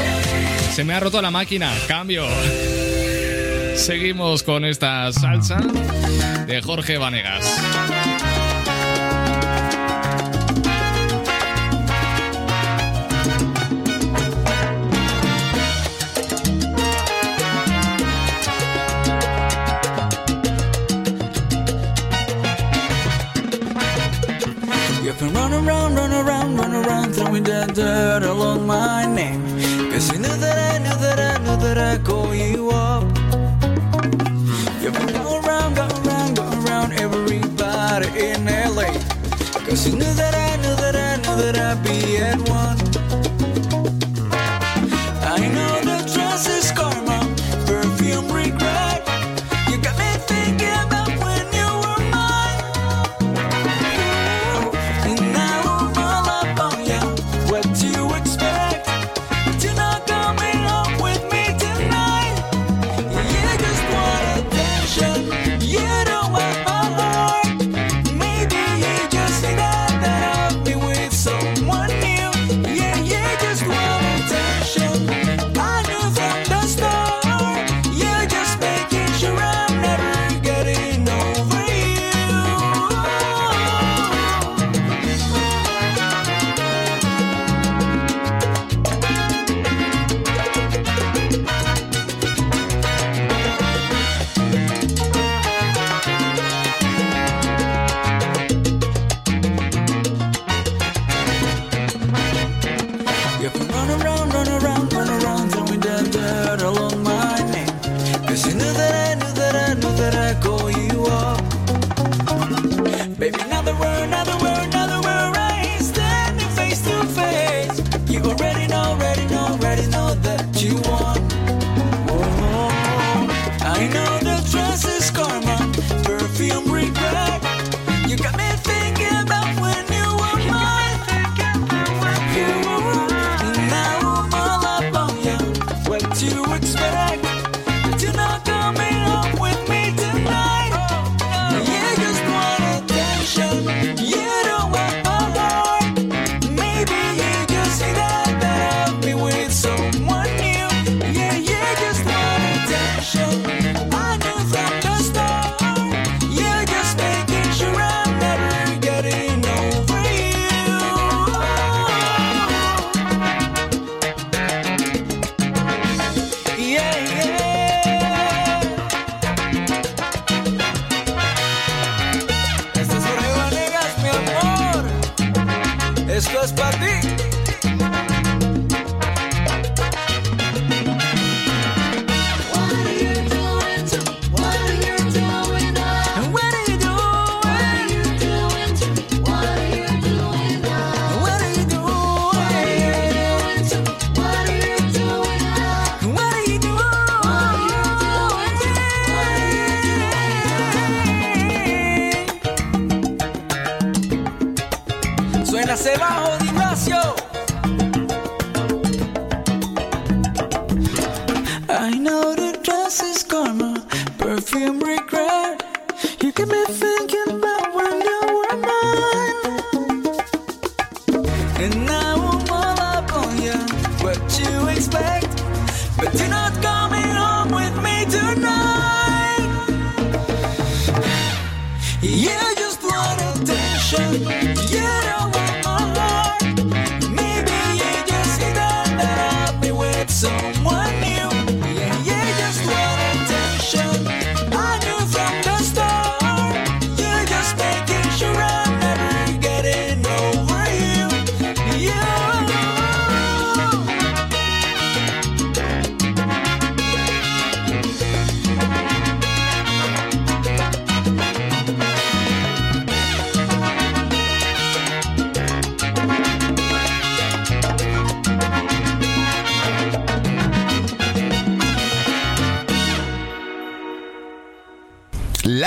Se me ha roto la máquina. Cambio. Seguimos con esta salsa de Jorge Vanegas. I've been run around, run around, run around, throwing that dirt along my name. Cause you knew that I knew that I knew that I'd call you up. You've been going around, going around, going around everybody in LA. Cause you knew that I knew that I knew that I'd be at one.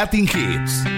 Latin Hits.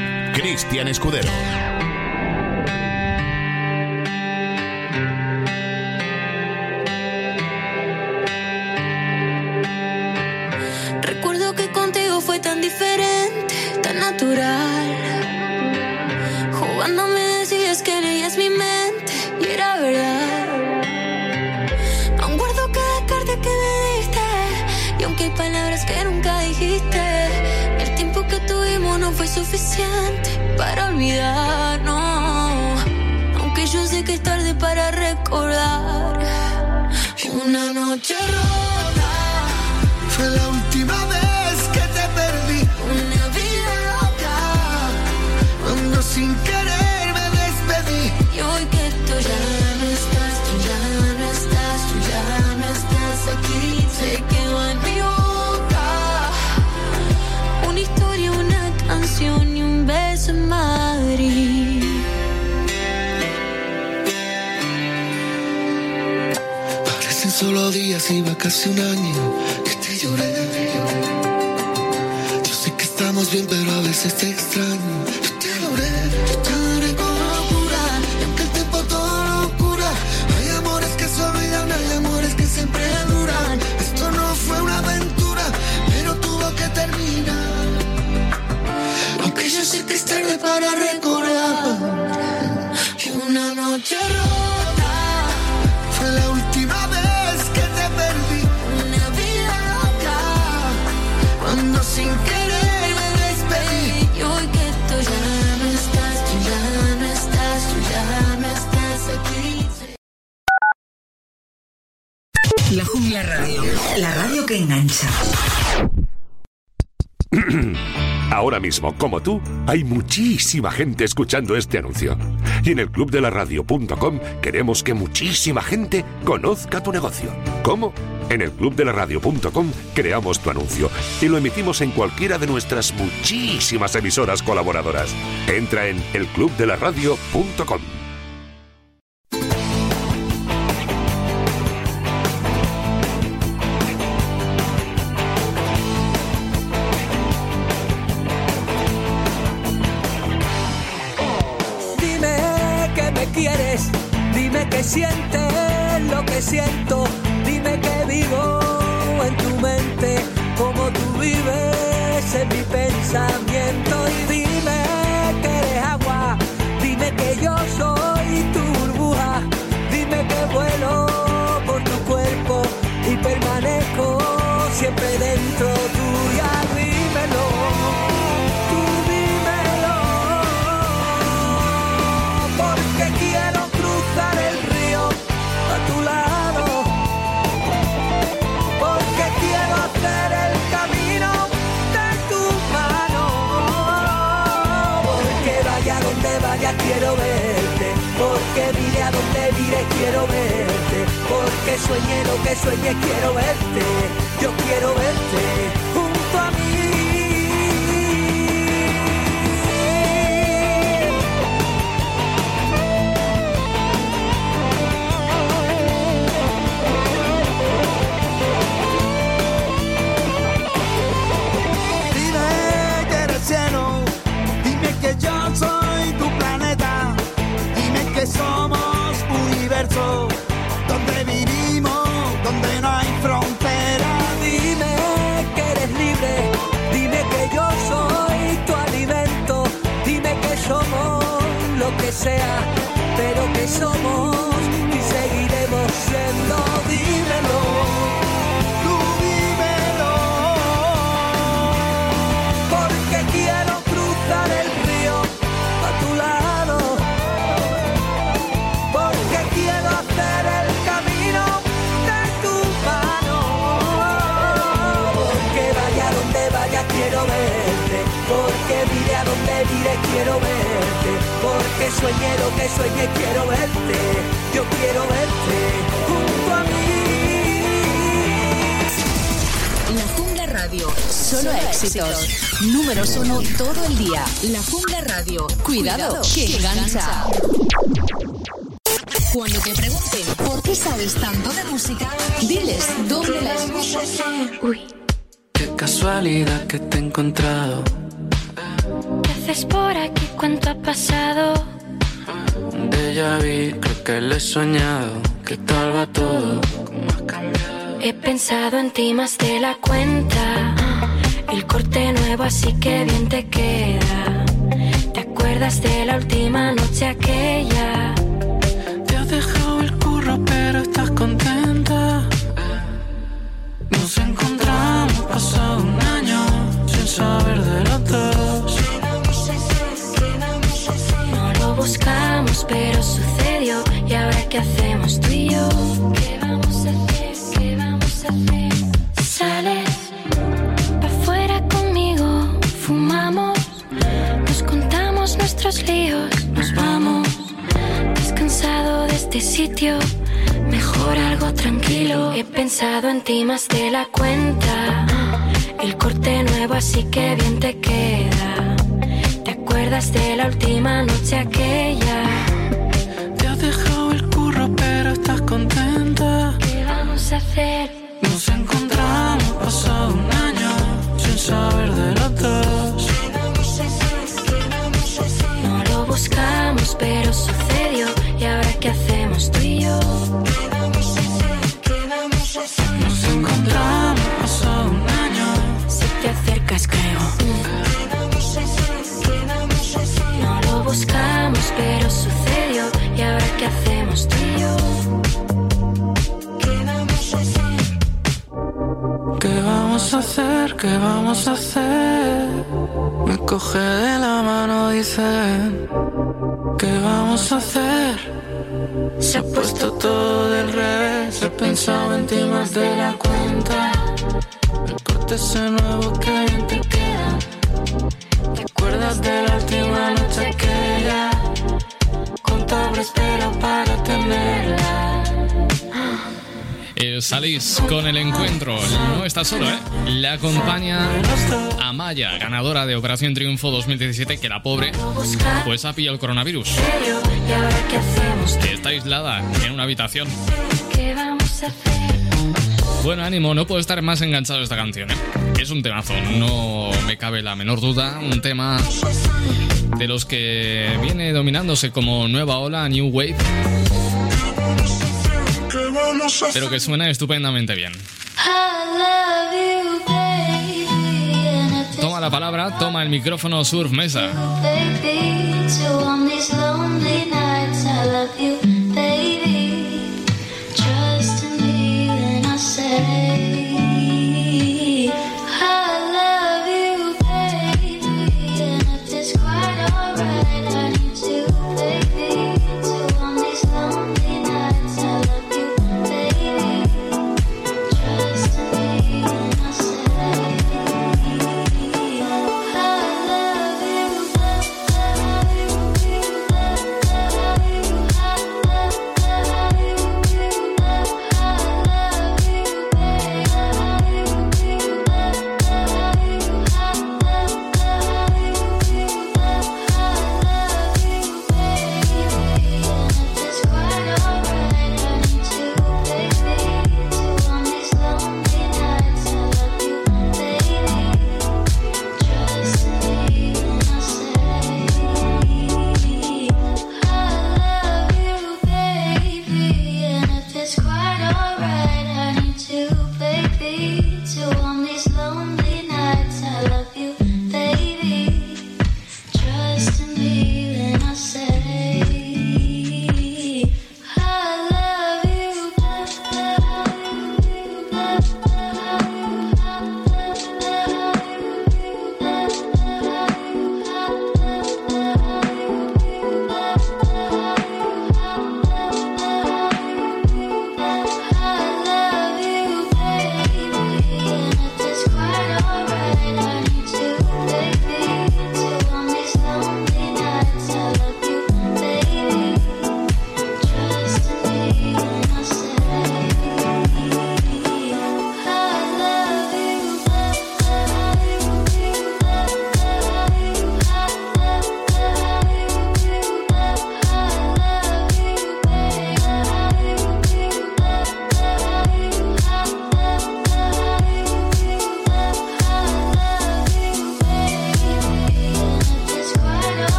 sin querer me despedí. Y hoy que tú ya no estás, tú ya no estás, tú ya no estás aquí. La Jungla Radio, la radio que engancha. Ahora mismo, como tú, hay muchísima gente escuchando este anuncio. Y en el club queremos que muchísima gente conozca tu negocio. ¿Cómo? En el clubdelaradio.com creamos tu anuncio y lo emitimos en cualquiera de nuestras muchísimas emisoras colaboradoras. Entra en elclubdelaradio.com. Todo el día, La Jungla Radio. Cuidado, que engancha. Cuando te pregunten por qué sabes tanto de música, diles doble la Uy. Qué casualidad que te he encontrado. ¿Qué haces por aquí? ¿Cuánto ha pasado? De ya vi, creo que le he soñado. ¿Qué tal va todo? He pensado en ti más de la cuenta. El corte nuevo, así que bien está solo, ¿eh? Le acompaña Amaya, ganadora de Operación Triunfo 2017, que la pobre, pues ha pillado el coronavirus. Está aislada en una habitación. Bueno, ánimo, no puedo estar más enganchado a esta canción. ¿eh? Es un temazo, no me cabe la menor duda. Un tema de los que viene dominándose como nueva ola, new wave. Pero que suena estupendamente bien. la palabra, toma el micrófono Surf Mesa.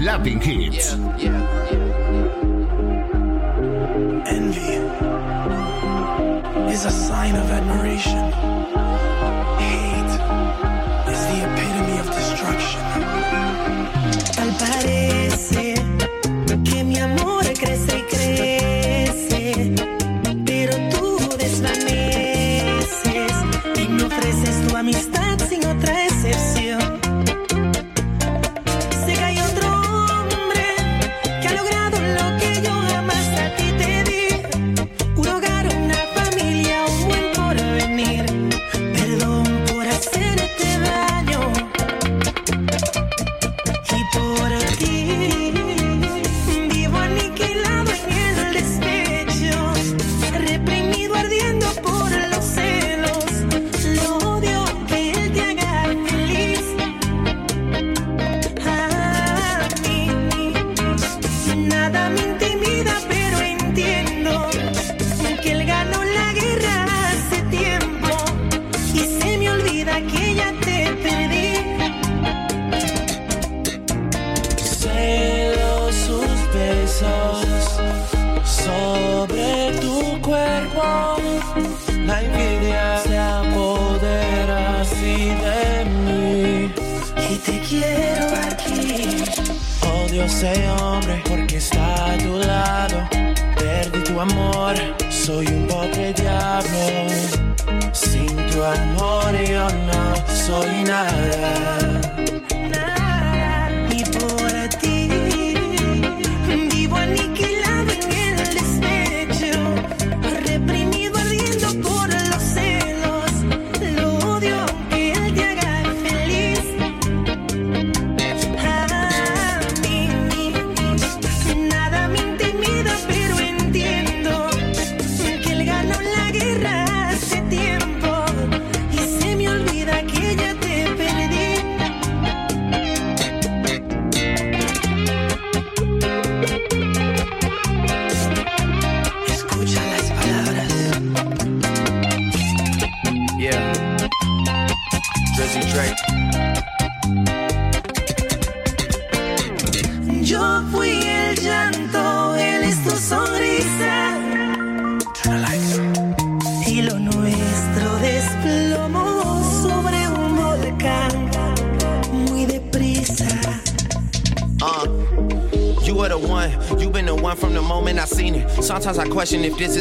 Lapping King.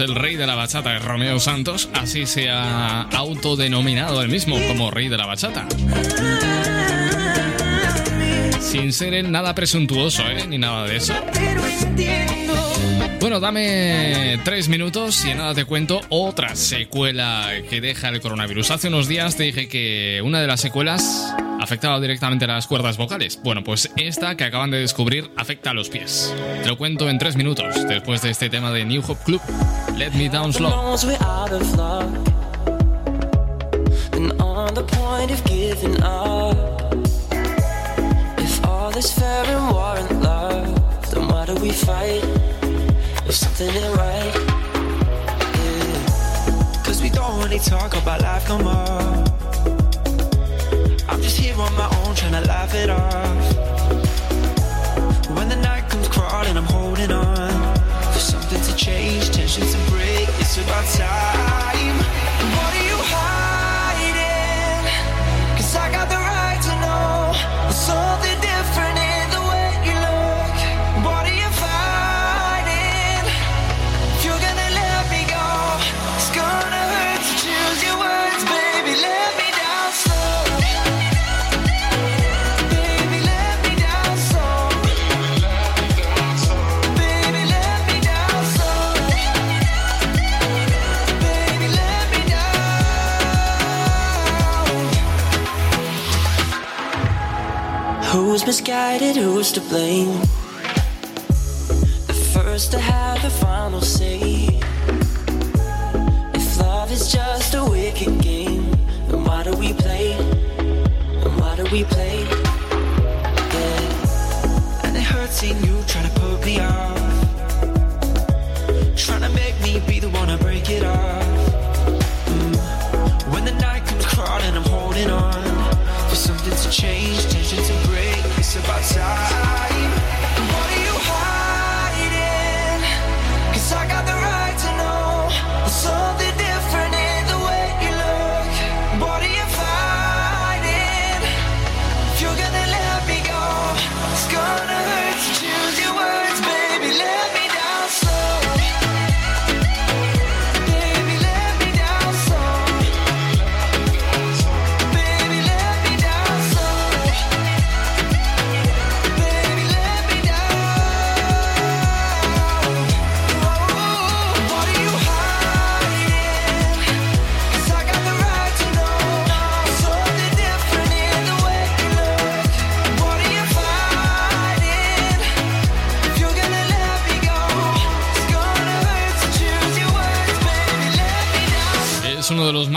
El rey de la bachata, es Romeo Santos, así se ha autodenominado él mismo como rey de la bachata. Sin ser él nada presuntuoso, ¿eh? Ni nada de eso. Bueno, dame tres minutos y nada te cuento otra secuela que deja el coronavirus. Hace unos días te dije que una de las secuelas afectaba directamente las cuerdas vocales. Bueno, pues esta que acaban de descubrir afecta a los pies. Te lo cuento en tres minutos, después de este tema de New Hope Club, Let Me Down Slow. On my own trying to laugh it off. When the night comes crawling, I'm holding on for something to change, tension to break. It's about time. Who's misguided? Who's to blame? The first to have the final say. If love is just a wicked game, then why do we play? And why do we play? Yeah. And it hurts seeing you try to put me off.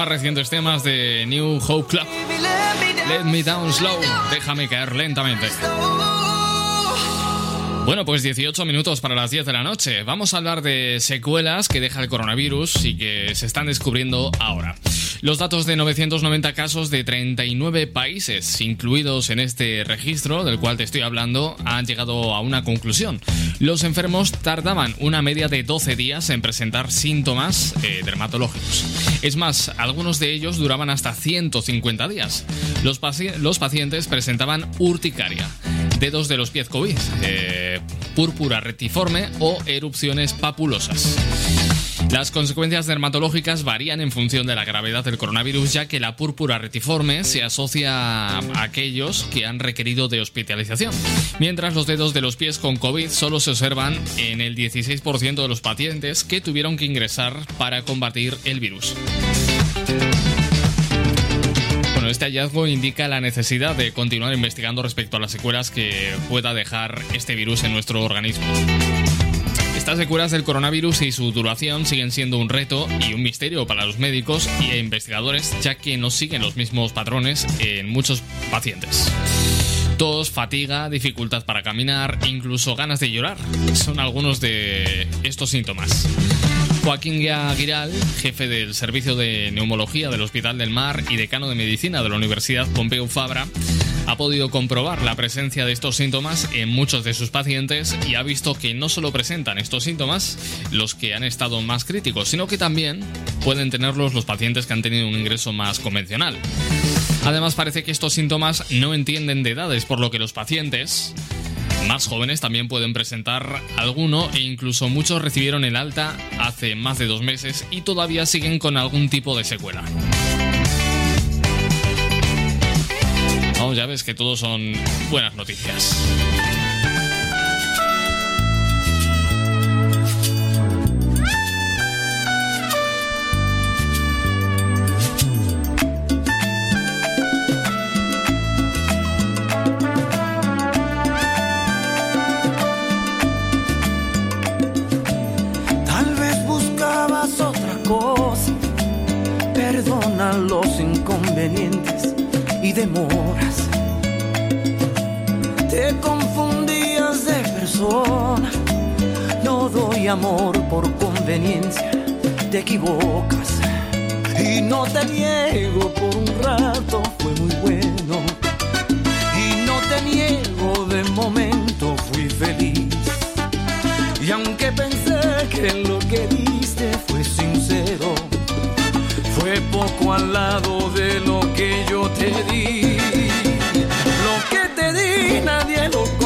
Recientes temas de New Hope Club. Let me down slow, déjame caer lentamente. Bueno, pues 18 minutos para las 10 de la noche. Vamos a hablar de secuelas que deja el coronavirus y que se están descubriendo ahora. Los datos de 990 casos de 39 países incluidos en este registro del cual te estoy hablando han llegado a una conclusión. Los enfermos tardaban una media de 12 días en presentar síntomas eh, dermatológicos. Es más, algunos de ellos duraban hasta 150 días. Los, paci- los pacientes presentaban urticaria, dedos de los pies COVID, eh, púrpura retiforme o erupciones papulosas. Las consecuencias dermatológicas varían en función de la gravedad del coronavirus, ya que la púrpura retiforme se asocia a aquellos que han requerido de hospitalización, mientras los dedos de los pies con COVID solo se observan en el 16% de los pacientes que tuvieron que ingresar para combatir el virus. Este hallazgo indica la necesidad de continuar investigando respecto a las secuelas que pueda dejar este virus en nuestro organismo. Estas secuelas del coronavirus y su duración siguen siendo un reto y un misterio para los médicos e investigadores, ya que no siguen los mismos patrones en muchos pacientes. Tos, fatiga, dificultad para caminar, incluso ganas de llorar, son algunos de estos síntomas. Joaquín Aguiral, jefe del Servicio de Neumología del Hospital del Mar y decano de Medicina de la Universidad Pompeu Fabra, ha podido comprobar la presencia de estos síntomas en muchos de sus pacientes y ha visto que no solo presentan estos síntomas los que han estado más críticos, sino que también pueden tenerlos los pacientes que han tenido un ingreso más convencional. Además parece que estos síntomas no entienden de edades, por lo que los pacientes más jóvenes también pueden presentar alguno e incluso muchos recibieron el alta hace más de dos meses y todavía siguen con algún tipo de secuela. Vamos, ya ves que todos son buenas noticias. Tal vez buscabas otra cosa. Perdona los inconvenientes y demoras. Te confundías de persona. No doy amor por conveniencia. Te equivocas. Y no te niego por un rato, fue muy bueno. Y no te niego de momento, fui feliz. Y aunque pensé que lo que diste fue sincero, fue poco al lado de lo que yo te di. Di nadie lo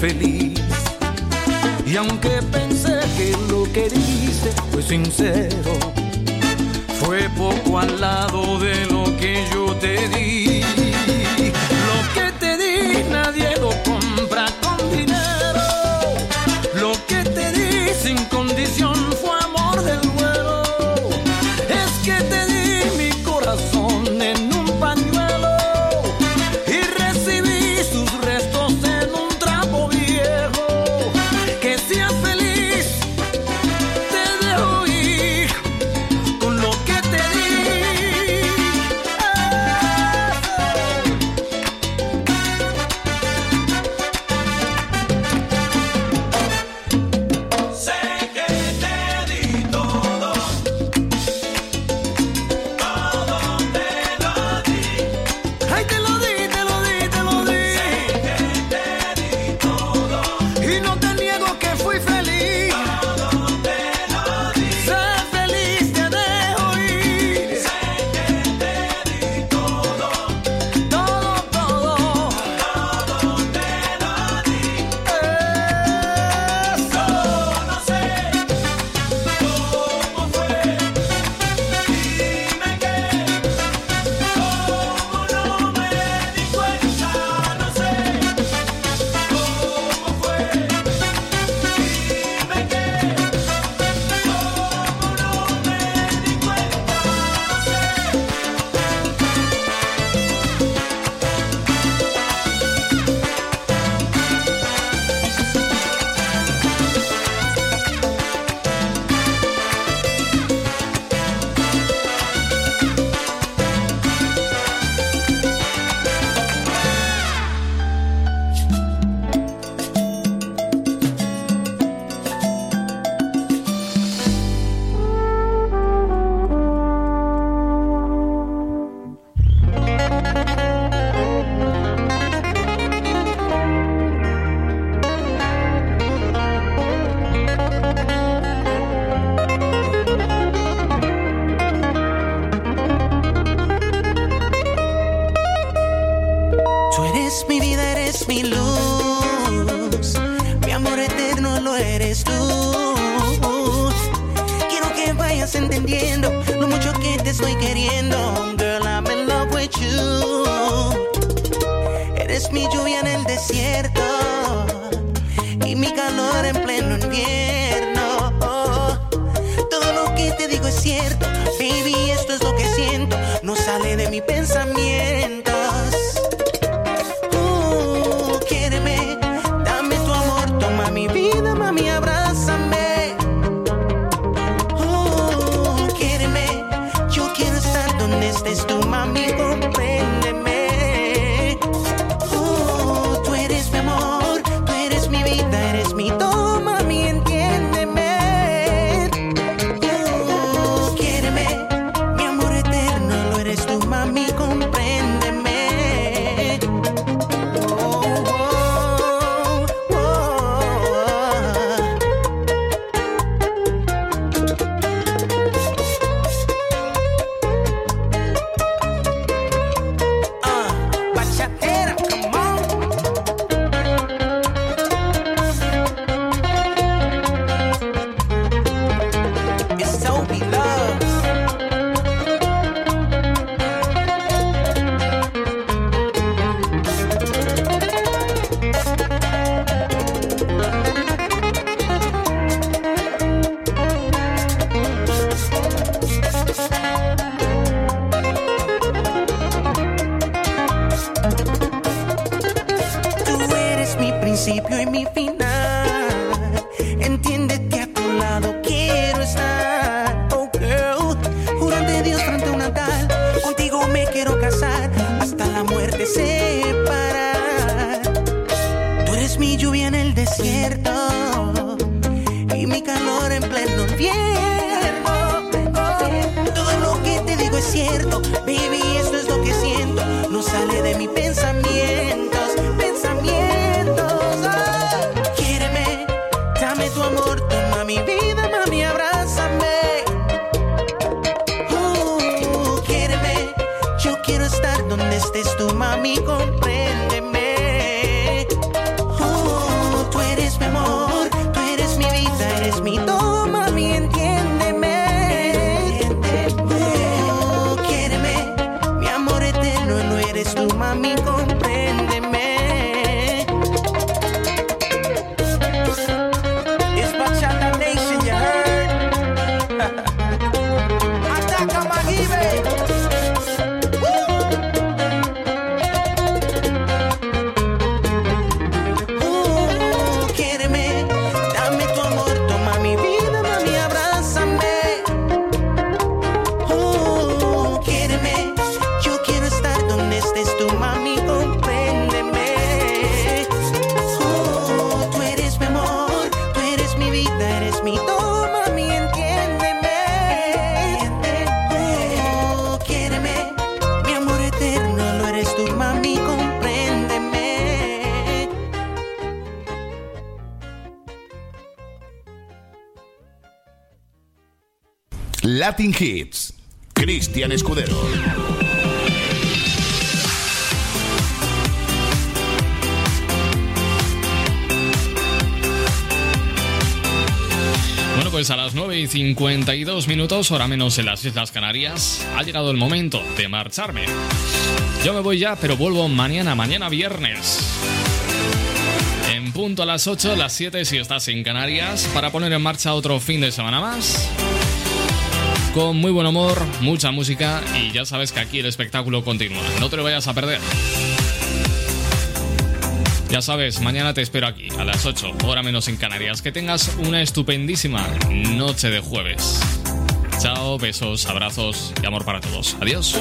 feliz. Y aunque pensé que lo que dice fue sincero, fue poco al lado de lo que yo te di. Vayas entendiendo lo mucho que te estoy queriendo. Girl, I'm in love with you. Eres mi lluvia en el desierto y mi calor en pleno invierno. Todo lo que te digo es cierto, baby, esto es lo que siento. No sale de mis pensamientos. Latin Hits. Cristian Escudero. Bueno, pues a las 9 y 52 minutos, hora menos en las Islas Canarias, ha llegado el momento de marcharme. Yo me voy ya, pero vuelvo mañana, mañana viernes. En punto a las 8, las 7 si estás en Canarias, para poner en marcha otro fin de semana más. Con muy buen humor, mucha música y ya sabes que aquí el espectáculo continúa. No te lo vayas a perder. Ya sabes, mañana te espero aquí, a las 8, hora menos en Canarias. Que tengas una estupendísima noche de jueves. Chao, besos, abrazos y amor para todos. Adiós.